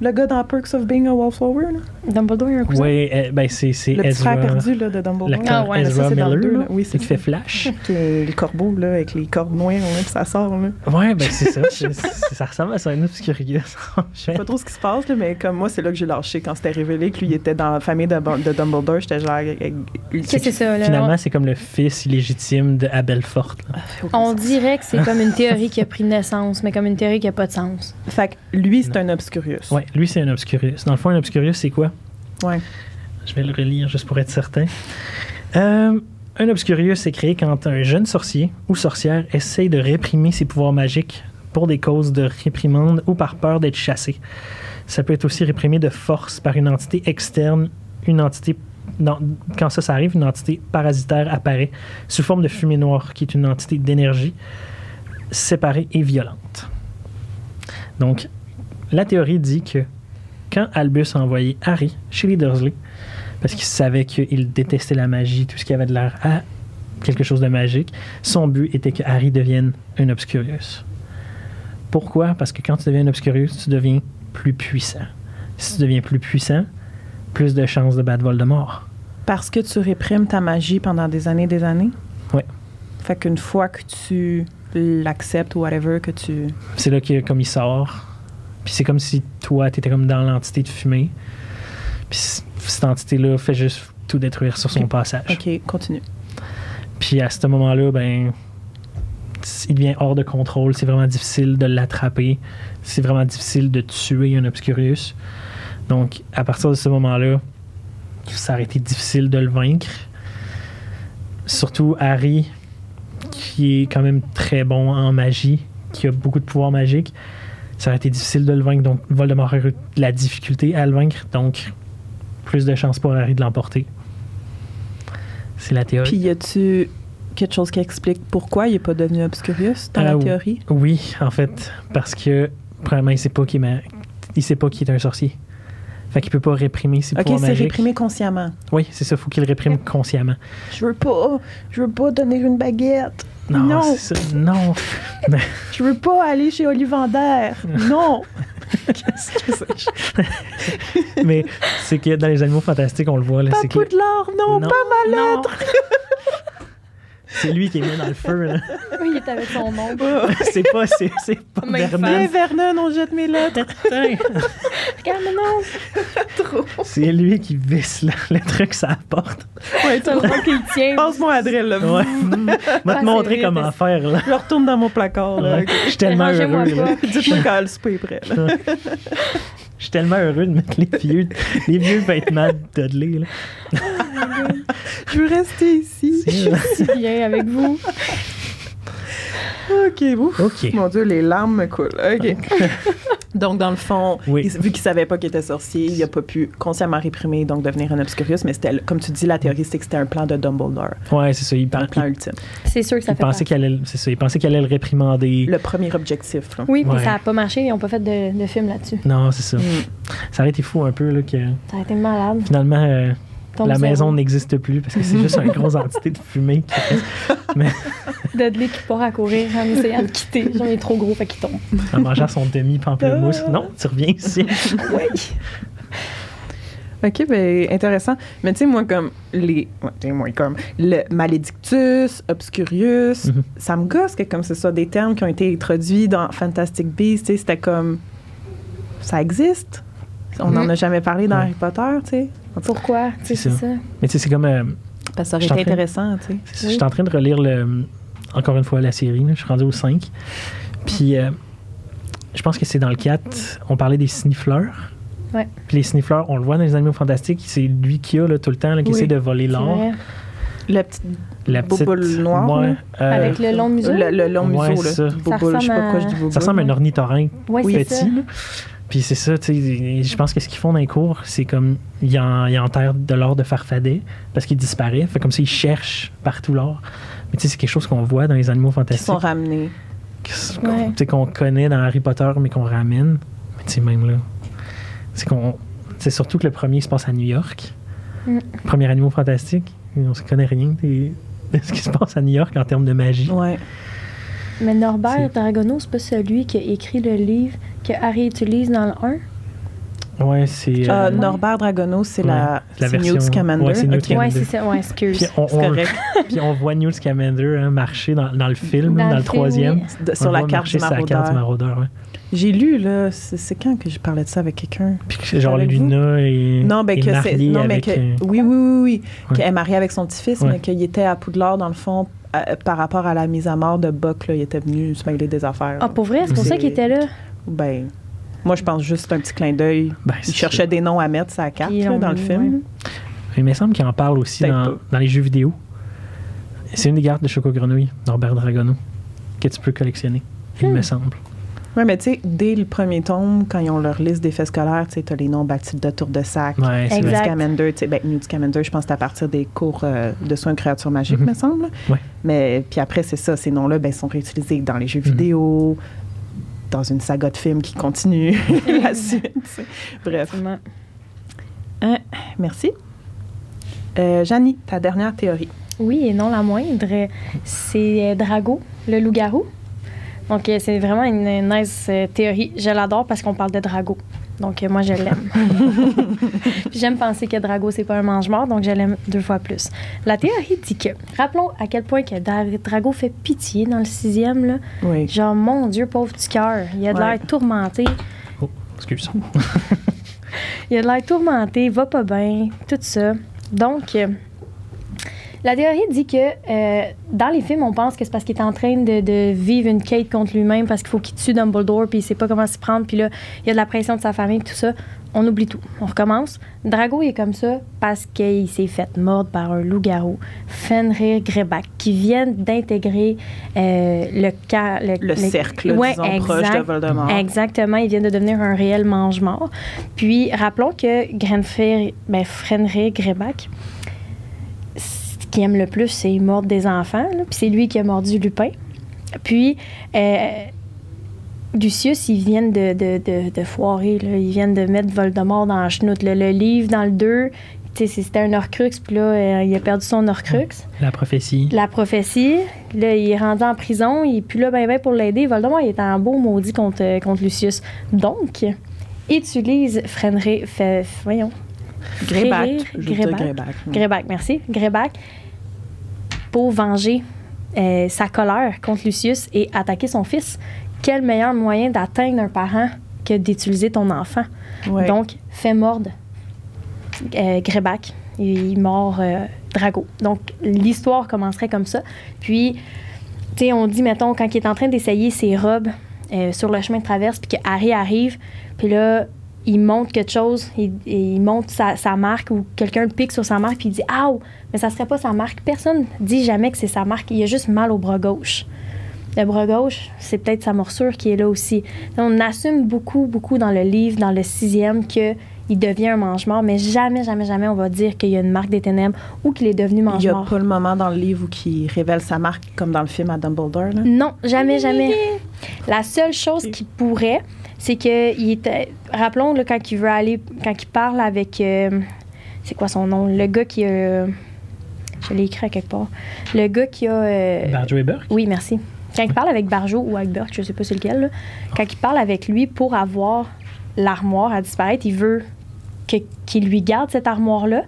Le gars dans Perks of Being a Wallflower, là. Dumbledore, il a un cousin? Oui, euh, ben c'est c'est Le petit Ezra. frère perdu là, de Dumbledore. Ah ouais, ça, Ezra c'est dans le Miller, deux, là, là. Oui, c'est qui ça. fait Flash. [LAUGHS] Qui est le corbeau, là, avec les cordes noires, là, puis ça sort, là. Ouais, ben c'est ça. [LAUGHS] C'est- c'est- ça ressemble à ça, un Obscurius. Je sais pas trop ce qui se passe, là, mais comme moi, c'est là que j'ai lâché quand c'était révélé que lui était dans la famille de, de Dumbledore. J'étais genre. euh, euh, Qu'est-ce que c'est ça, là? Finalement, c'est comme le fils illégitime de Abelfort. là. On dirait que c'est comme une [LAUGHS] théorie qui a pris naissance, mais comme une théorie qui a pas de sens. Fait que lui, c'est un Obscurius. Ouais, lui, c'est un Obscurius. Dans le fond, un Obscurius, c'est quoi? Ouais. Je vais le relire juste pour être certain. Euh, un Obscurius est créé quand un jeune sorcier ou sorcière essaye de réprimer ses pouvoirs magiques pour des causes de réprimande ou par peur d'être chassé. Ça peut être aussi réprimé de force par une entité externe, une entité. non, quand ça, ça arrive, une entité parasitaire apparaît sous forme de fumée noire, qui est une entité d'énergie séparée et violente. Donc, la théorie dit que quand Albus a envoyé Harry chez les Dursley, parce qu'il savait qu'il détestait la magie, tout ce qui avait de l'air à quelque chose de magique, son but était que Harry devienne un Obscurius. Pourquoi? Parce que quand tu deviens un Obscurius, tu deviens plus puissant. Si tu deviens plus puissant, plus de chances de battre Voldemort. Parce que tu réprimes ta magie pendant des années et des années? Ouais. Fait qu'une fois que tu l'acceptes ou whatever, que tu. C'est là que comme il sort. Puis c'est comme si toi, tu étais comme dans l'entité de fumée. Puis cette entité-là fait juste tout détruire sur son passage. OK, continue. Puis à ce moment-là, ben, il devient hors de contrôle. C'est vraiment difficile de l'attraper. C'est vraiment difficile de tuer un Obscurius. Donc, à partir de ce moment-là, ça aurait été difficile de le vaincre. Surtout Harry, qui est quand même très bon en magie, qui a beaucoup de pouvoir magique. Ça aurait été difficile de le vaincre. Donc, Voldemort aurait eu de la difficulté à le vaincre. Donc, plus de chances pour Harry de l'emporter. C'est la théorie. Puis y a-tu quelque chose qui explique pourquoi il n'est pas devenu Obscurius dans Euh, la oui. théorie? Oui, en fait, parce que premièrement, il sait pas qu'il est, ma- il sait pas qu'il est un sorcier. Fait qu'il peut pas réprimer ses OK, pouvoirs c'est réprimé consciemment. Oui, c'est ça, faut qu'il le réprime consciemment. Je veux pas, je veux pas donner une baguette. Non, Non. ça. Non. Je veux pas aller chez Ollivander. non. [LAUGHS] Qu'est-ce que c'est? Mais c'est que dans les animaux fantastiques, on le voit là, Pas c'est que Poudlard, non, Non, pas ma lettre. [LAUGHS] c'est lui qui est mis dans le feu. là. [LAUGHS] Oui, il est avec son nom. c'est pas c'est, c'est pas Même Vernon. On jette mes lettres. [LAUGHS] Regarde, mais non! [LAUGHS] C'est lui qui visse le, le truc sur la porte. Ouais, C'est le toi, roi qui le tient. Passe-moi Adrel, là. Ouais. Va Ah, te montrer comment faire, là. Je retourne dans mon placard, là. Ouais. Je suis tellement heureux, là. Dites-moi quand le souper est prêt, là. Je suis tellement heureux de mettre les vieux, les vieux vêtements de Dudley, là. [LAUGHS] Je veux rester ici. C'est- Si bien avec vous. OK, ouf. OK. Mon Dieu, les larmes me coulent. OK. [LAUGHS] donc, dans le fond, Oui. il- vu qu'il savait pas qu'il était sorcier, il a pas pu consciemment réprimer, donc devenir un obscurius, mais c'était, comme tu dis, la théorie, c'est que c'était un plan de Dumbledore, Ouais, c'est ça. Il, un plan il- ultime. C'est sûr que ça il fait pensait qu'il allait, c'est ça, il pensait qu'il allait le réprimander. Le premier objectif, là. Oui, puis Ouais. ça n'a pas marché. Ils n'ont pas fait de, de film là-dessus. Non, c'est ça. Mm. Ça aurait été fou un peu, là, que Ça a été malade. finalement, euh, Tombe la maison n'existe plus parce que c'est juste une grosse entité de fumée. qui reste. [LAUGHS] Mais Dudley qui part à courir en essayant de quitter. Il est trop gros, fait qu'il tombe. en mangeant son demi-pamplemousse. Non, tu reviens ici. Oui. OK, ben intéressant. Mais tu sais, moi, comme les. Ouais, tu sais, moi, comme le malédictus, obscurius, Mhm. ça me gosse que comme ce soit des termes qui ont été introduits dans Fantastic Beasts, tu sais, c'était comme. Ça existe. On n'en Mhm. a jamais parlé dans Ouais. Harry Potter, tu sais. Pourquoi? Sais, C'est ça. ça. Mais tu sais, c'est comme. euh, Parce que ça aurait été en train- intéressant, tu sais. ça, Je suis en train de relire le, encore une fois la série. Je suis rendu au 5. Puis euh, je pense que c'est dans le 4. On parlait des sniffleurs. Ouais. Puis les sniffleurs, on le voit dans les animaux fantastiques. C'est lui qui a là, tout le temps, là, qui Oui. essaie de voler l'or. La petite. La Bouboule noire, Ouais, euh, Avec le long museau? Le, le long Ouais, museau, là. ça. Boboule, je sais pas pourquoi je dis boboule. Ça ressemble à un ornithorynque ça. petit. Puis c'est ça, tu sais, je pense que ce qu'ils font dans les cours, c'est comme, ils, en, ils enterrent de l'or de farfadet parce qu'il disparaît. Fait comme ça, ils cherchent partout l'or. Mais tu sais, c'est quelque chose qu'on voit dans les animaux Qui fantastiques. sont ramenés. qu'on- Ouais. tu sais, qu'on connaît dans Harry Potter, mais qu'on ramène. Mais tu sais, même là, c'est qu'on... C'est surtout que le premier se passe à New York. Mm. Le premier animaux fantastique. On ne connaît rien de ce qui se passe à New York en termes de magie. Ouais. Mais Norbert Dragono, c'est pas celui qui a écrit le livre que Harry utilise dans le 1? Ouais, c'est... Euh, euh, Norbert Dragono, c'est Ouais, la, la c'est version- Newt Scamander. ouais, c'est Newt Ok. Scamander. Ouais, c'est ça. Ouais, excuse. Puis on, on- [LAUGHS] puis on voit Newt Scamander hein, marcher dans, dans le film, Dans dans, le le film, troisième. oui. De- sur la carte du sur la carte du maraudeur. J'ai lu, là, c'est c'est quand que je parlais de ça avec quelqu'un? Puis que genre Luna et Non, ben que c'est. Non, mais avec, que. euh, Oui, oui, oui, oui. Ouais. Qu'elle est mariée avec son petit-fils, Ouais. mais qu'il était à Poudlard, dans le fond, à- par rapport à la mise à mort de Buck, là, il était venu se mêler des affaires. Ah, pour vrai? C'est pour ça qu'il était là? Ben. Moi, je pense juste un petit clin d'œil. ben, Il cherchait ça. des noms à mettre sur la carte, là, dans le film. ouais. Il me semble qu'il en parle aussi Peut-être dans, les jeux vidéo. C'est une des cartes de Choco Grenouille, Norbert Dragono, que tu peux collectionner, il Hmm. me semble. Oui, mais tu sais, dès le premier tome, quand ils ont leur liste d'effets scolaires, tu sais, t'as les noms baptisés de Tour de Sac, Ouais, sais, ben, Newt Scamander, je pense que c'est à partir des cours euh, de soins de créatures magiques, Mhm. me semble. Ouais. Mais puis après, c'est ça, ces noms-là ben, sont réutilisés dans les jeux Mhm. vidéo, dans une saga de films qui continue [LAUGHS] [LAUGHS] la suite. Bref, Effectivement. merci. Euh, Janie, ta dernière théorie. Oui, et non la moindre, c'est euh, Drago, le loup-garou. Donc, euh, c'est vraiment une, une nice euh, théorie. Je l'adore parce qu'on parle de Drago. Donc, euh, moi, je l'aime. [LAUGHS] J'aime penser que Drago, c'est pas un mange-mort, donc je l'aime deux fois plus. La théorie dit que, rappelons à quel point que Dra- Drago fait pitié dans le sixième, là. Oui. Genre, mon Dieu, pauvre petit cœur. Il a de Ouais. l'air tourmenté. Oh, excuse. [LAUGHS] Il a de l'air tourmenté, va pas bien, tout ça. Donc, euh, la théorie dit que euh, dans les films, on pense que c'est parce qu'il est en train de, de vivre une quête contre lui-même parce qu'il faut qu'il tue Dumbledore puis il sait pas comment s'y prendre puis là, il y a de la pression de sa famille tout ça. On oublie tout. On recommence. Drago, il est comme ça parce qu'il s'est fait mordre par un loup-garou, Fenrir Greyback, qui vient d'intégrer euh, le, cercle, Ouais, disons, proche de exact. Voldemort. Exactement, il vient de devenir un réel mange-mort. Puis, rappelons que ben, Fenrir Greyback, qu'il aime le plus, c'est mordre des enfants. là. Puis c'est lui qui a mordu Lupin. Puis, euh, Lucius, ils viennent de, de, de, de foirer. Là. Ils viennent de mettre Voldemort dans la chenoute. là. Le livre, dans le 2, tu sais, c'était un Horcrux. Puis là, euh, il a perdu son Horcrux La prophétie. la prophétie. Là, il est rendu en prison. Il est plus là ben, ben pour l'aider. Voldemort, il est en beau maudit contre, euh, contre Lucius. Donc, utilise. Fait, voyons. Greyback. Greyback. Greyback, merci. Greyback pour venger euh, sa colère contre Lucius et attaquer son fils. Quel meilleur moyen d'atteindre un parent que d'utiliser ton enfant? Ouais. Donc, fais mordre euh, Greyback. Il, il mord euh, Drago. Donc, l'histoire commencerait comme ça. Puis, tu sais, on dit, mettons, quand il est en train d'essayer ses robes euh, sur le chemin de traverse, puis que Harry arrive, puis là, il monte quelque chose, il, il monte sa, sa marque ou quelqu'un le pique sur sa marque, puis il dit « Aouh! » Mais ça serait pas sa marque. Personne dit jamais que c'est sa marque. Il a juste mal au bras gauche. Le bras gauche, c'est peut-être sa morsure qui est là aussi. On assume beaucoup, beaucoup dans le livre, dans le sixième, que il devient un mange-mort, mais jamais, jamais, jamais on va dire qu'il y a une marque des ténèbres ou qu'il est devenu Il n'y a mange-mort. pas le moment dans le livre où il révèle sa marque, comme dans le film à Dumbledore. Là. Non, jamais, jamais. [LAUGHS] La seule chose qui pourrait, c'est que il était. Rappelons là, quand il veut aller, quand il parle avec. euh, c'est quoi son nom? Le gars qui a. je l'ai écrit à quelque part. Le gars qui a. euh, Barjo et Burke? oui, merci. Quand il parle avec Barjo ou avec Burke, je sais pas c'est lequel, là, quand il parle avec lui pour avoir l'armoire à disparaître, il veut qu'il lui garde cette armoire-là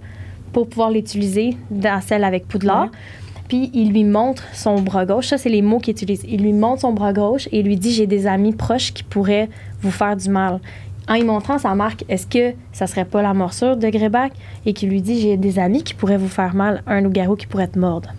pour pouvoir l'utiliser dans celle avec Poudlard. Puis il lui montre son bras gauche. Ça, c'est les mots qu'il utilise. Il lui montre son bras gauche et il lui dit J'ai des amis proches qui pourraient vous faire du mal. En lui montrant sa marque, est-ce que ça serait pas la morsure de Greyback? Et qui lui dit J'ai des amis qui pourraient vous faire mal, un loup-garou qui pourrait te mordre.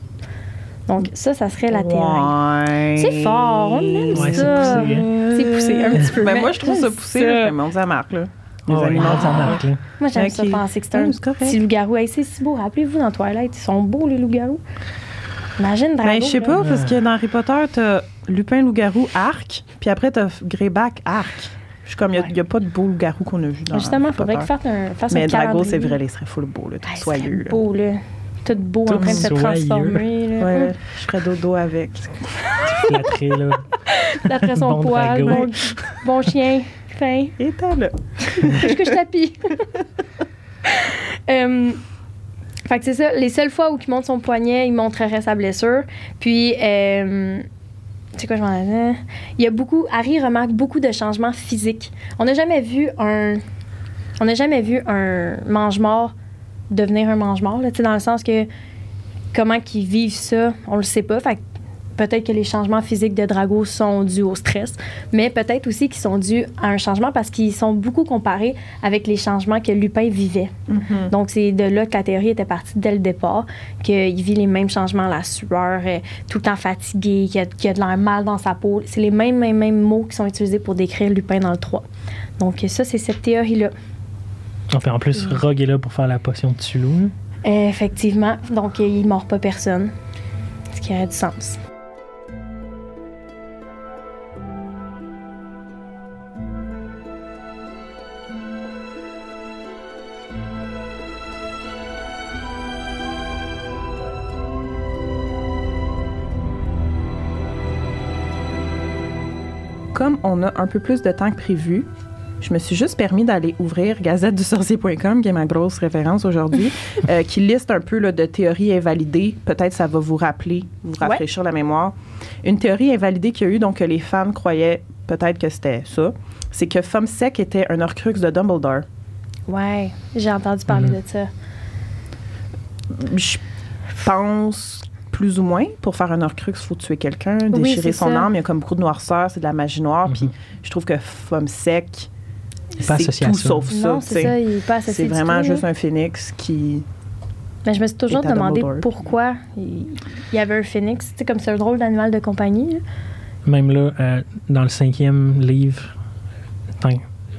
Donc, ça, ça serait la théorie. Ouais. C'est fort, on aime Ouais, c'est ça. poussé, hein. C'est poussé un petit peu. Ben, mais moi, je trouve ça poussé. ça. là. Je montre sa marque. Là. Les Ouais, animaux, ouais, ça marque, là. Moi, j'aime ça penser que c'est un petit loup-garou. Hey, c'est si beau. Rappelez-vous dans Twilight, ils sont beaux, les loups-garous. Imagine Drago. Ben, je sais là. pas, parce que dans Harry Potter, t'as Lupin, loup-garou, arc, puis après, t'as Greyback, arc. Je suis comme, il n'y a, pas de beau loup-garou qu'on a vu dans Justement, il faudrait qu'il fasse un, fasse Mais un Drago, c'est vrai, il serait full beau, là, tout Ah, soyeux. là. beau, là. Tout beau, Tout en train de se soyeux. transformer. Là. Ouais, je ferais dodo avec. Flatterie, là. D'après son Bon poil, Drago. bon, bon chien, fin. Et t'as là. que je tapis. Euh, [LAUGHS] fait que c'est ça. Les seules fois où il montre son poignet, il montrerait sa blessure. Puis, euh, tu sais quoi, je m'en avais. Il y a beaucoup. Harry remarque beaucoup de changements physiques. On n'a jamais vu un. On n'a jamais vu un mange-mort devenir un mange-mort, dans le sens que comment qu'ils vivent ça, on le sait pas. Fait peut-être que les changements physiques de Drago sont dus au stress, mais peut-être aussi qu'ils sont dus à un changement parce qu'ils sont beaucoup comparés avec les changements que Lupin vivait. Mhm. Donc, c'est de là que la théorie était partie dès le départ, qu'il vit les mêmes changements, la sueur, euh, tout le temps fatigué, qu'il a, a de l'air mal dans sa peau. C'est les mêmes, mêmes, mêmes mots qui sont utilisés pour décrire Lupin dans le 3. Donc, ça, c'est cette théorie-là. Enfin, en plus, Rogue est là pour faire la potion de Tulou. effectivement. Donc, il mord pas personne. Ce qui aurait du sens. Comme on a un peu plus de temps que prévu, je me suis juste permis d'aller ouvrir gazette du sorcier.com, qui est ma grosse référence aujourd'hui, [LAUGHS] euh, qui liste un peu là, de théories invalidées. Peut-être ça va vous rappeler, vous Ouais. rafraîchir la mémoire. Une théorie invalidée qu'il y a eu, donc que les fans croyaient peut-être que c'était ça, c'est que Femme Sec était un Horcrux de Dumbledore. Ouais, j'ai entendu parler Mhm. de ça. Je pense plus ou moins, pour faire un Horcrux, il faut tuer quelqu'un, déchirer c'est son ça. âme. Il y a comme beaucoup de noirceur, c'est de la magie noire. Puis Mhm. je trouve que Femme Sec, Pas c'est associé à tout ça. sauf ça. non, c'est ça, il est pas associé C'est vraiment juste un phénix qui. Mais je me suis toujours demandé Dumbledore. pourquoi il y avait un phénix. Tu sais, comme c'est un drôle d'animal de compagnie. Même là, euh, dans le cinquième livre,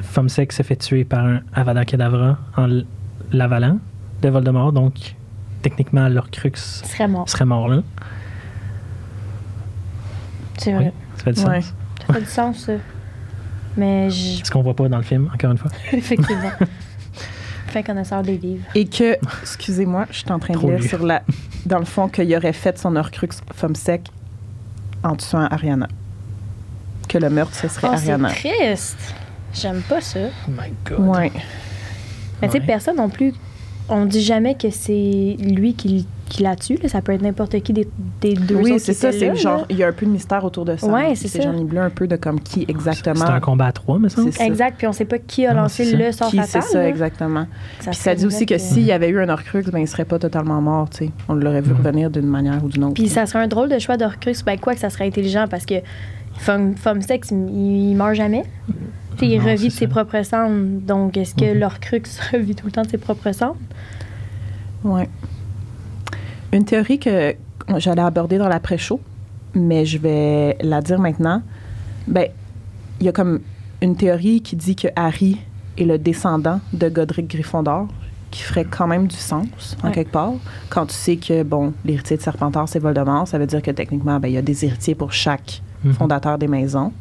Femme Sec s'est fait tuer par un Avada Kedavra en l'avalant de Voldemort, donc techniquement l'Orcrux Il serait mort. serait mort là. C'est vrai. Oui, ça fait du Ouais. sens. Ça fait du sens, ça. Mais je... Ce qu'on voit pas dans le film, encore une fois. [LAUGHS] effectivement. fin connaisseur des livres. Et que, excusez-moi, je suis en train de lire sur la. Dans le fond, qu'il aurait fait son Horcrux Femme Sec en tuant Ariana. Que le meurtre, ce serait Oh, c'est Ariana. triste. J'aime pas ça. Oh my god. Ouais. Mais tu sais, personne non plus. On dit jamais que c'est lui qui, qui la tue. là. Ça peut être n'importe qui des, des deux Oui, c'est ça. C'est genre, il y a un peu de mystère autour de ça. Ouais, c'est ça. J'en ai bleu un peu de comme qui exactement. C'est un combat à trois. C'est ça. Exact. Puis on sait pas qui a Non, lancé c'est ça. le sort Qui, c'est fatal. ça, là. exactement. Ça Puis ça dit aussi que s'il y avait eu un Horcrux, ben, il serait pas totalement mort, tu sais. On l'aurait vu Mhm. revenir d'une manière ou d'une autre. Puis ça serait un drôle de choix d'Orcrux. Ben, quoi que ça serait intelligent parce que Fum, Fum Sex, il, il meurt jamais. Tu sais, il revit de ses propres cendres. Donc, est-ce que Mhm. l'Orcrux [LAUGHS] revit tout le temps de ses propres cendres? Ouais. Une théorie que j'allais aborder dans l'après-show, mais je vais la dire maintenant. Ben, il y a comme une théorie qui dit que Harry est le descendant de Godric Gryffondor, qui ferait quand même du sens, en Ouais. quelque part. Quand tu sais que, bon, l'héritier de Serpentard, c'est Voldemort, ça veut dire que techniquement, ben, il y a des héritiers pour chaque Mhm. fondateur des maisons.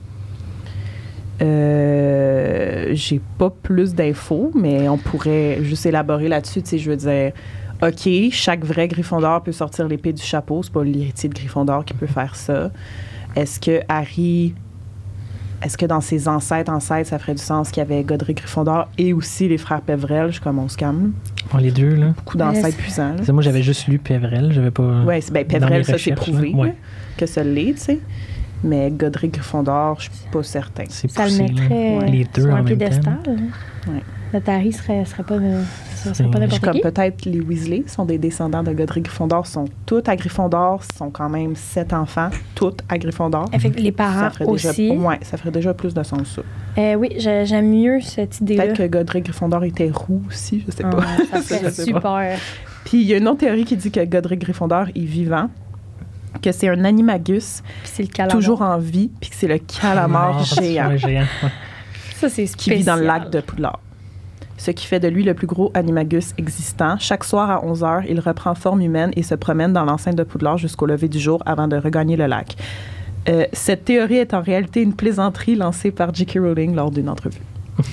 Euh, j'ai pas plus d'infos, mais on pourrait juste élaborer là-dessus. Tu sais, je veux dire, OK, chaque vrai Gryffondor peut sortir l'épée du chapeau. C'est pas l'héritier de Gryffondor qui peut faire ça. Est-ce que Harry. Est-ce que dans ses ancêtres, ancêtres, ça ferait du sens qu'il y avait Godric Gryffondor et aussi les frères Pevrel? Je suis comme on se calme. Bon, les deux, là. Beaucoup d'ancêtres puissants. là. C'est- Moi, j'avais juste lu Pévrel. J'avais pas. Ouais, c'est- ben, Pevrel, ça c'est prouvé. Ouais. que ça l'est, tu sais. Mais Godric Gryffondor, je suis pas certain. C'est Ça le poussé, mettrait Les euh, deux sur en un piédestal. hein. Ouais. Harry serait, serait pas, euh, ça serait pas n'importe comme peut-être les Weasley sont des descendants de Godric Gryffondor, sont tous à Gryffondor, sont quand même sept enfants, tous à Gryffondor. Les parents Ça ferait déjà, aussi. ouais, ça ferait déjà plus de sens ça. Euh, oui, j'ai- j'aime mieux cette idée-là. Peut-être que Godric Gryffondor était roux aussi, je sais Ah, pas. ça [LAUGHS] Ça, serait super. Puis il y a une autre théorie qui dit que Godric Gryffondor est vivant, que c'est un animagus le toujours en vie, puis que c'est le calamar Ah, géant géant. Ça, c'est qui vit dans le lac de Poudlard. Ce qui fait de lui le plus gros animagus existant. Chaque soir à 11 h, il reprend forme humaine et se promène dans l'enceinte de Poudlard jusqu'au lever du jour avant de regagner le lac. Euh, cette théorie est en réalité une plaisanterie lancée par J.K. Rowling lors d'une entrevue.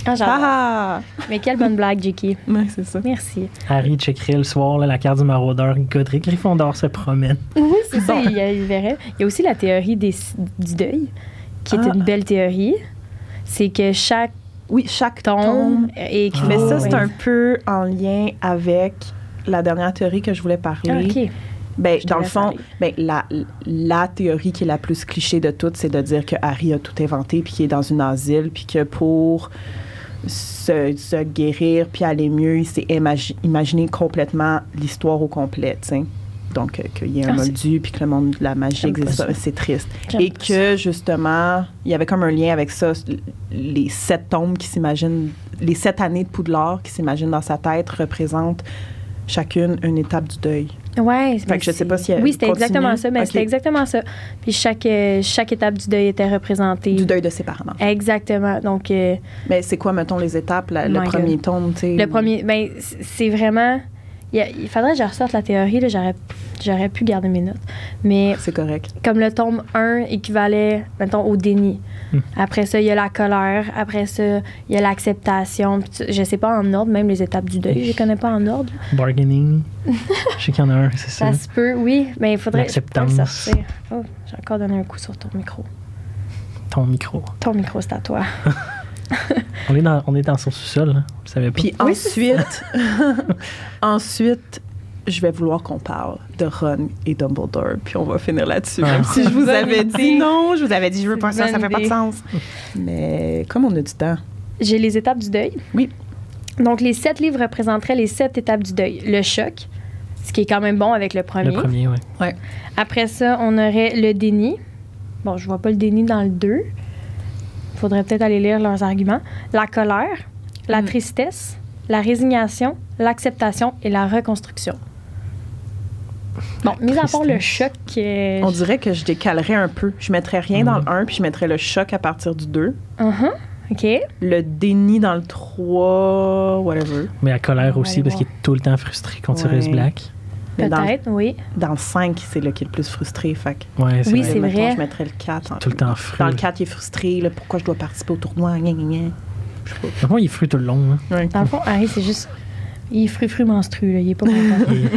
Ah, j'adore. Ah! Mais quelle bonne blague, J.K. Ouais, c'est ça. Merci. Harry checkerait le soir là, la carte du maraudeur. Godric Gryffondor se promène. Oui, c'est ça, il, y a- il verrait. Il y a aussi la théorie des, du deuil, qui est Ah. une belle théorie. C'est que chaque Oui, chaque tombe tombe. est Ah. Mais ça, c'est un peu en lien avec la dernière théorie que je voulais parler. Ah, OK. Ben, dans le fond, ben, la, la théorie qui est la plus cliché de toutes, c'est de dire que Harry a tout inventé, puis qu'il est dans une asile, puis que pour se, se guérir, puis aller mieux, il s'est imagi- imaginé complètement l'histoire au complet. Donc, euh, qu'il y ait un Ah, moldu, puis que le monde de la magie existe c'est triste. Et que, justement, il y avait comme un lien avec ça, les sept tombes qui s'imaginent, les sept années de Poudlard qui s'imaginent dans sa tête représentent chacune une étape du deuil. Ouais, Fait que je sais pas si elle Oui, c'était exactement ça. Mais Ok. c'était exactement ça. Puis chaque, euh, chaque étape du deuil était représentée. Du deuil de ses parents. le fond. Exactement. Donc, euh, Mais c'est quoi, mettons, les étapes? la- le My premier tome, tu sais? le premier, ben, c'est vraiment. Il, y a- il faudrait que je ressorte la théorie, là, j'aurais, j'aurais pu garder mes notes. Mais C'est correct. comme le tome 1 équivalait, mettons, au déni. Hmm. Après ça, il y a la colère. Après ça, il y a l'acceptation. Je sais pas en ordre, même les étapes du deuil, je les connais pas en ordre. Bargaining. [LAUGHS] Je sais qu'il y en a un, c'est ça. Ça se peut, oui, mais il faudrait, L'acceptance. Oh, j'ai encore donné un coup sur ton micro. Ton micro. Ton micro, c'est à toi. [LAUGHS] [LAUGHS] On est dans, on est dans son sous-sol, hein. je savais pas. Puis Oui, ensuite, [LAUGHS] ensuite, je vais vouloir qu'on parle de Ron et Dumbledore, puis on va finir là-dessus. Ah. Même si je vous avais dit non, je vous avais dit je veux pas ça, ça fait pas de sens. Mais comme on a du temps, J'ai les étapes du deuil. Oui. Donc, les sept livres représenteraient les sept étapes du deuil. Le choc, ce qui est quand même bon avec le premier. Le premier, ouais. Après ça, on aurait le déni. Bon, je vois pas le déni dans le 2. Faudrait peut-être aller lire leurs arguments. La colère, la Mm. tristesse, la résignation, l'acceptation et la reconstruction. Bon, mis à part le choc, euh, on dirait que je décalerais un peu. Je mettrais rien dans le 1, puis je mettrais le choc à partir du 2. uh-huh, OK. Le déni dans le 3, whatever. Mais la colère aussi, parce qu'il est tout le temps frustré contre Ouais. Sirius Black. Dans, Peut-être, oui. dans le 5, c'est là qui est le plus frustré. Fait Ouais, c'est Oui, vrai. c'est mettons, vrai. Je mettrais le 4. Tout le temps fru. Dans le 4, il est frustré. Là, pourquoi je dois participer au tournoi? Gna, gna, gna. Je sais pas. Par contre, il est fru tout le long. hein. Ouais. Dans le fond, Harry, c'est juste. Il est fru-fru menstru, là. Il est pas content. [LAUGHS] Il est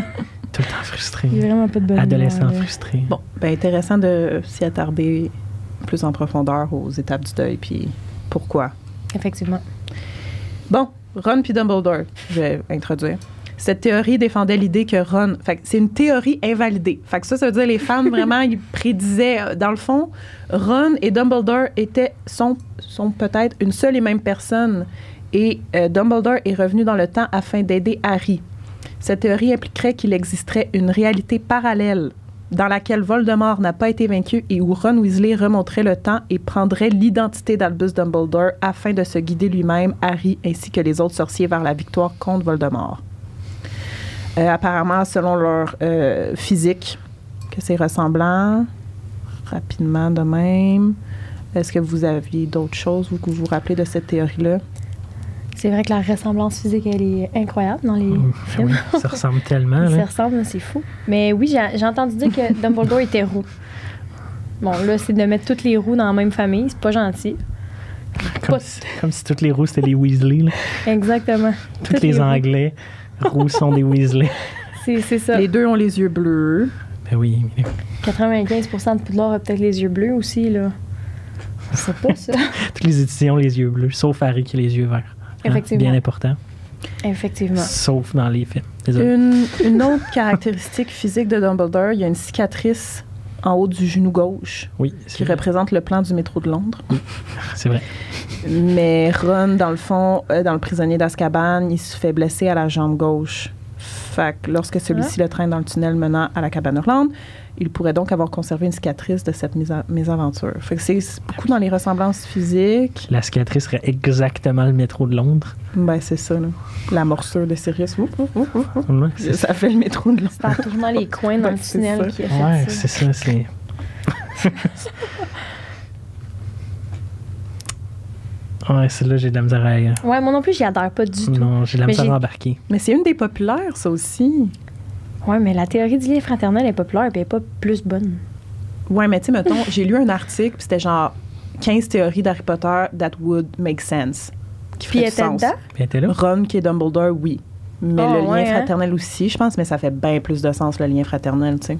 tout le temps frustré. Il est vraiment pas de bonne Adolescent humeur, là. frustré. Bon, ben intéressant de s'y attarder plus en profondeur aux étapes du deuil, puis pourquoi. Effectivement. Bon, Ron puis Dumbledore, je vais introduire. Cette théorie défendait l'idée que Ron, fait que c'est une théorie invalidée. Fait que ça, ça veut dire les fans [LAUGHS] vraiment, ils prédisaient, euh, dans le fond, Ron et Dumbledore étaient, sont, sont peut-être une seule et même personne. Et euh, Dumbledore est revenu dans le temps afin d'aider Harry. Cette théorie impliquerait qu'il existerait une réalité parallèle dans laquelle Voldemort n'a pas été vaincu et où Ron Weasley remonterait le temps et prendrait l'identité d'Albus Dumbledore afin de se guider lui-même, Harry ainsi que les autres sorciers vers la victoire contre Voldemort. Euh, apparemment, selon leur euh, physique, que c'est ressemblant. Rapidement de même. Est-ce que vous aviez d'autres choses ou que vous vous rappelez de cette théorie-là? C'est vrai que la ressemblance physique, elle est incroyable dans les Oui, films. ça [LAUGHS] ressemble tellement. Ils se là. ressemblent, c'est fou. Mais oui, j'ai entendu dire que Dumbledore était roux. Bon, là, c'est de mettre toutes les roues dans la même famille. C'est pas gentil. Comme, Pas- si, comme si toutes les roues, c'était les Weasley. là. Exactement. Tous Toutes les. Anglais sont des Weasley. [LAUGHS] C'est c'est ça. Les deux ont les yeux bleus. Ben oui. mais 95% de Poudlard a peut-être les yeux bleus aussi, là. Sais pas, ça. [LAUGHS] Toutes les éditions ont les yeux bleus, sauf Harry qui a les yeux verts. Hein, Effectivement. Bien important. Effectivement. Sauf dans les films. Désolé. Une, une autre caractéristique physique de Dumbledore, il y a une cicatrice en haut du genou gauche Oui, qui c'est vrai. représente le plan du métro de Londres. C'est vrai. Mais Ron, dans le fond, euh, dans le prisonnier d'Azkaban, il se fait blesser à la jambe gauche. Fait que lorsque celui-ci le traîne dans le tunnel menant à la cabane Hurlande, il pourrait donc avoir conservé une cicatrice de cette mésa- mésaventure. Fait que c'est beaucoup dans les ressemblances physiques. La cicatrice serait exactement le métro de Londres. Ben, c'est ça, là. La morsure de Sirius. Ouf, ouf, ouf, ouf, ouf. Ouais, c'est Ça fait le métro de Londres. C'est en tournant les coins dans [LAUGHS] Ben, le c'est tunnel ça. qui a fait Ouais, ça. c'est ça. C'est. [LAUGHS] ouais, celle-là, j'ai de la misère à. Ouais, moi non plus, j'y adhère pas du tout. Non, j'ai de la Mais misère à embarquer. Mais c'est une des populaires, ça aussi. Ouais, mais la théorie du lien fraternel est populaire et elle est pas plus bonne. Ouais, mais tu sais, mettons, j'ai lu un article, puis c'était genre 15 théories d'Harry Potter that would make sense. Qui Puis était sens. dedans? Puis était là? Ron qui est Dumbledore, oui. Mais Oh, le lien ouais, hein? fraternel aussi, je pense, mais ça fait bien plus de sens, le lien fraternel, tu sais.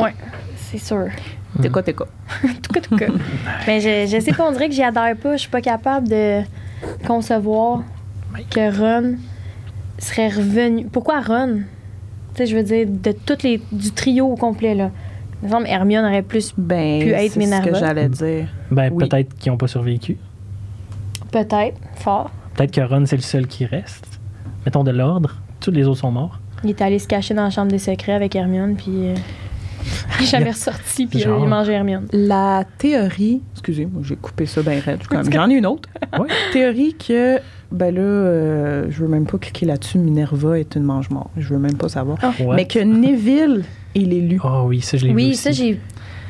Ouais, c'est sûr. [LAUGHS] T'es quoi, t'es quoi? tout cas, tout cas. Mais je, je sais pas, on dirait que j'y adhère pas. Je suis pas capable de concevoir que Ron serait revenu. Pourquoi Ron? Tu sais, je veux dire, de toutes les, du trio au complet, là. Il me semble que Hermione aurait plus. Ben, Pu être c'est ce que Minerva. j'allais dire. Ben, Oui. peut-être qu'ils n'ont pas survécu. Peut-être, fort. Peut-être que Ron, c'est le seul qui reste. Mettons de l'ordre. Tous les autres sont morts. Il est allé se cacher dans la chambre des secrets avec Hermione, puis. euh, il est jamais ressorti, puis euh, Genre. il a mangé Hermione. La théorie, excusez, moi j'ai coupé ça bien raide, j'en ai une autre. [LAUGHS] Ouais. théorie que, ben là, euh, je veux même pas cliquer là-dessus, Minerva est une mange-mort. Je veux même pas savoir. Ouais. Mais que Neville est l'élu. Oh oui, ça, je l'ai vu. Oui, aussi. ça, j'ai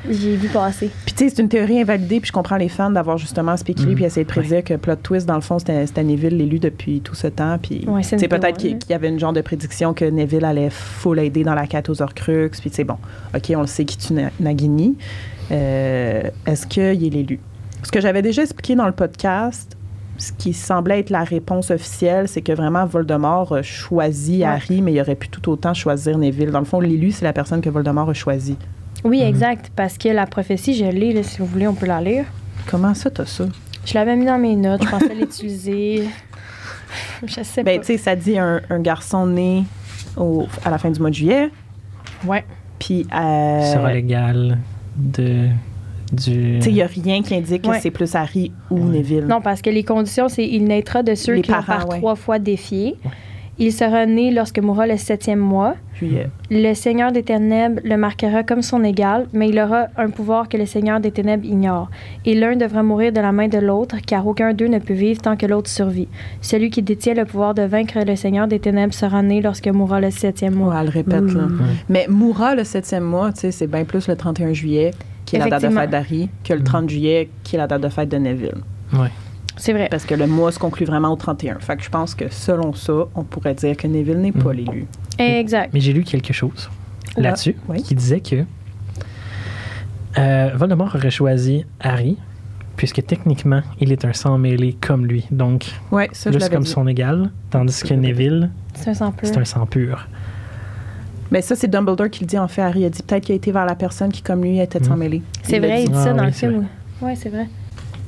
j'ai vu passer. Puis tu sais, c'est une théorie invalidée, puis je comprends les fans d'avoir justement spéculé Mhm. puis essayé de prédire que plot twist, dans le fond, c'était Neville l'élu depuis tout ce temps. Puis Ouais, c'est peut-être qu'il qu'il y avait une genre de prédiction que Neville allait full aider dans la quête aux Horcruxes. Puis tu sais, bon, OK, on le sait qui tue Na- Nagini. Euh, Est-ce qu'il est l'élu? Ce que j'avais déjà expliqué dans le podcast, ce qui semblait être la réponse officielle, c'est que vraiment Voldemort a choisi Ouais. Harry, mais il aurait pu tout autant choisir Neville. Dans le fond, l'élu, c'est la personne que Voldemort a choisi. Oui, Mhm. exact. Parce que la prophétie, je l'ai, là, si vous voulez, on peut la lire. Comment ça, t'as ça? Je l'avais mis dans mes notes, je pensais [LAUGHS] l'utiliser. Je sais Ben, pas. tu sais, ça dit un, un garçon né au- à la fin du mois de juillet. Ouais. Puis, euh, sera légal de. Du. tu sais, il n'y a rien qui indique que c'est plus Harry ou Ouais. Neville. Non, parce que les conditions, c'est il naîtra de ceux Les qui ont parents, par ouais. trois fois défié. Il sera né lorsque mourra le septième mois. Juillet. Le Seigneur des Ténèbres le marquera comme son égal, mais il aura un pouvoir que le Seigneur des Ténèbres ignore. Et l'un devra mourir de la main de l'autre, car aucun d'eux ne peut vivre tant que l'autre survit. Celui qui détient le pouvoir de vaincre le Seigneur des Ténèbres sera né lorsque mourra le septième mois. Ouais, elle le répète, là. Mm. Mais mourra le septième mois, tu sais, c'est bien plus le 31 juillet, qui est la date de fête d'Harry, que le Mm. 30 juillet, qui est la date de fête de Neville. Ouais. C'est vrai. Parce que le mois se conclut vraiment au 31. Fait que je pense que selon ça, on pourrait dire que Neville n'est pas Mm. l'élu. Exact. Mais j'ai lu quelque chose là-dessus Oui. qui disait que euh, Voldemort aurait choisi Harry puisque techniquement, il est un sang mêlé comme lui. Donc, Ouais, ça, je plus comme dit. son égal. Tandis que Neville, C'est un sang pur. c'est un sang pur. Mais ça, c'est Dumbledore qui le dit en fait. Harry a dit peut-être qu'il a été vers la personne qui, comme lui, était de s'en Mm. mêler. C'est vrai, dit. il dit Ah ça dans oui, le film. Oui, c'est vrai.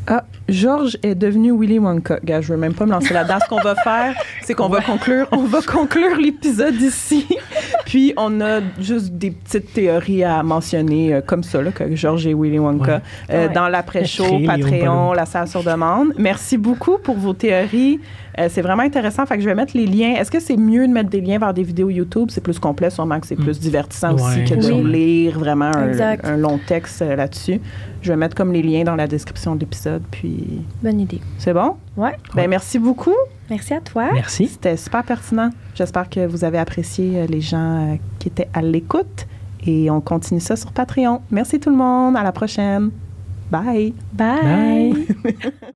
Ah, George est devenu Willy Wonka. Gars, je veux même pas me lancer là-dedans. Ce qu'on va faire, c'est qu'on va conclure, on va conclure l'épisode ici. Puis, on a juste des petites théories à mentionner, euh, comme ça, là, que Georges et Willy Wonka, Ouais. euh, Ouais. dans l'après-show, Patreon, la salle sur demande. Merci beaucoup pour vos théories. Euh, c'est vraiment intéressant. Fait que je vais mettre les liens. Est-ce que c'est mieux de mettre des liens vers des vidéos YouTube? C'est plus complet, sûrement que c'est plus divertissant aussi que de Oui. lire vraiment un, long texte euh, là-dessus. Je vais mettre comme les liens dans la description de l'épisode. Puis, Bonne idée. c'est bon? Ouais. Ben, merci beaucoup. Merci à toi. Merci. C'était super pertinent. J'espère que vous avez apprécié euh, les gens qui étaient à l'écoute. Et on continue ça sur Patreon. Merci tout le monde. À la prochaine. Bye. Bye. Bye. [LAUGHS]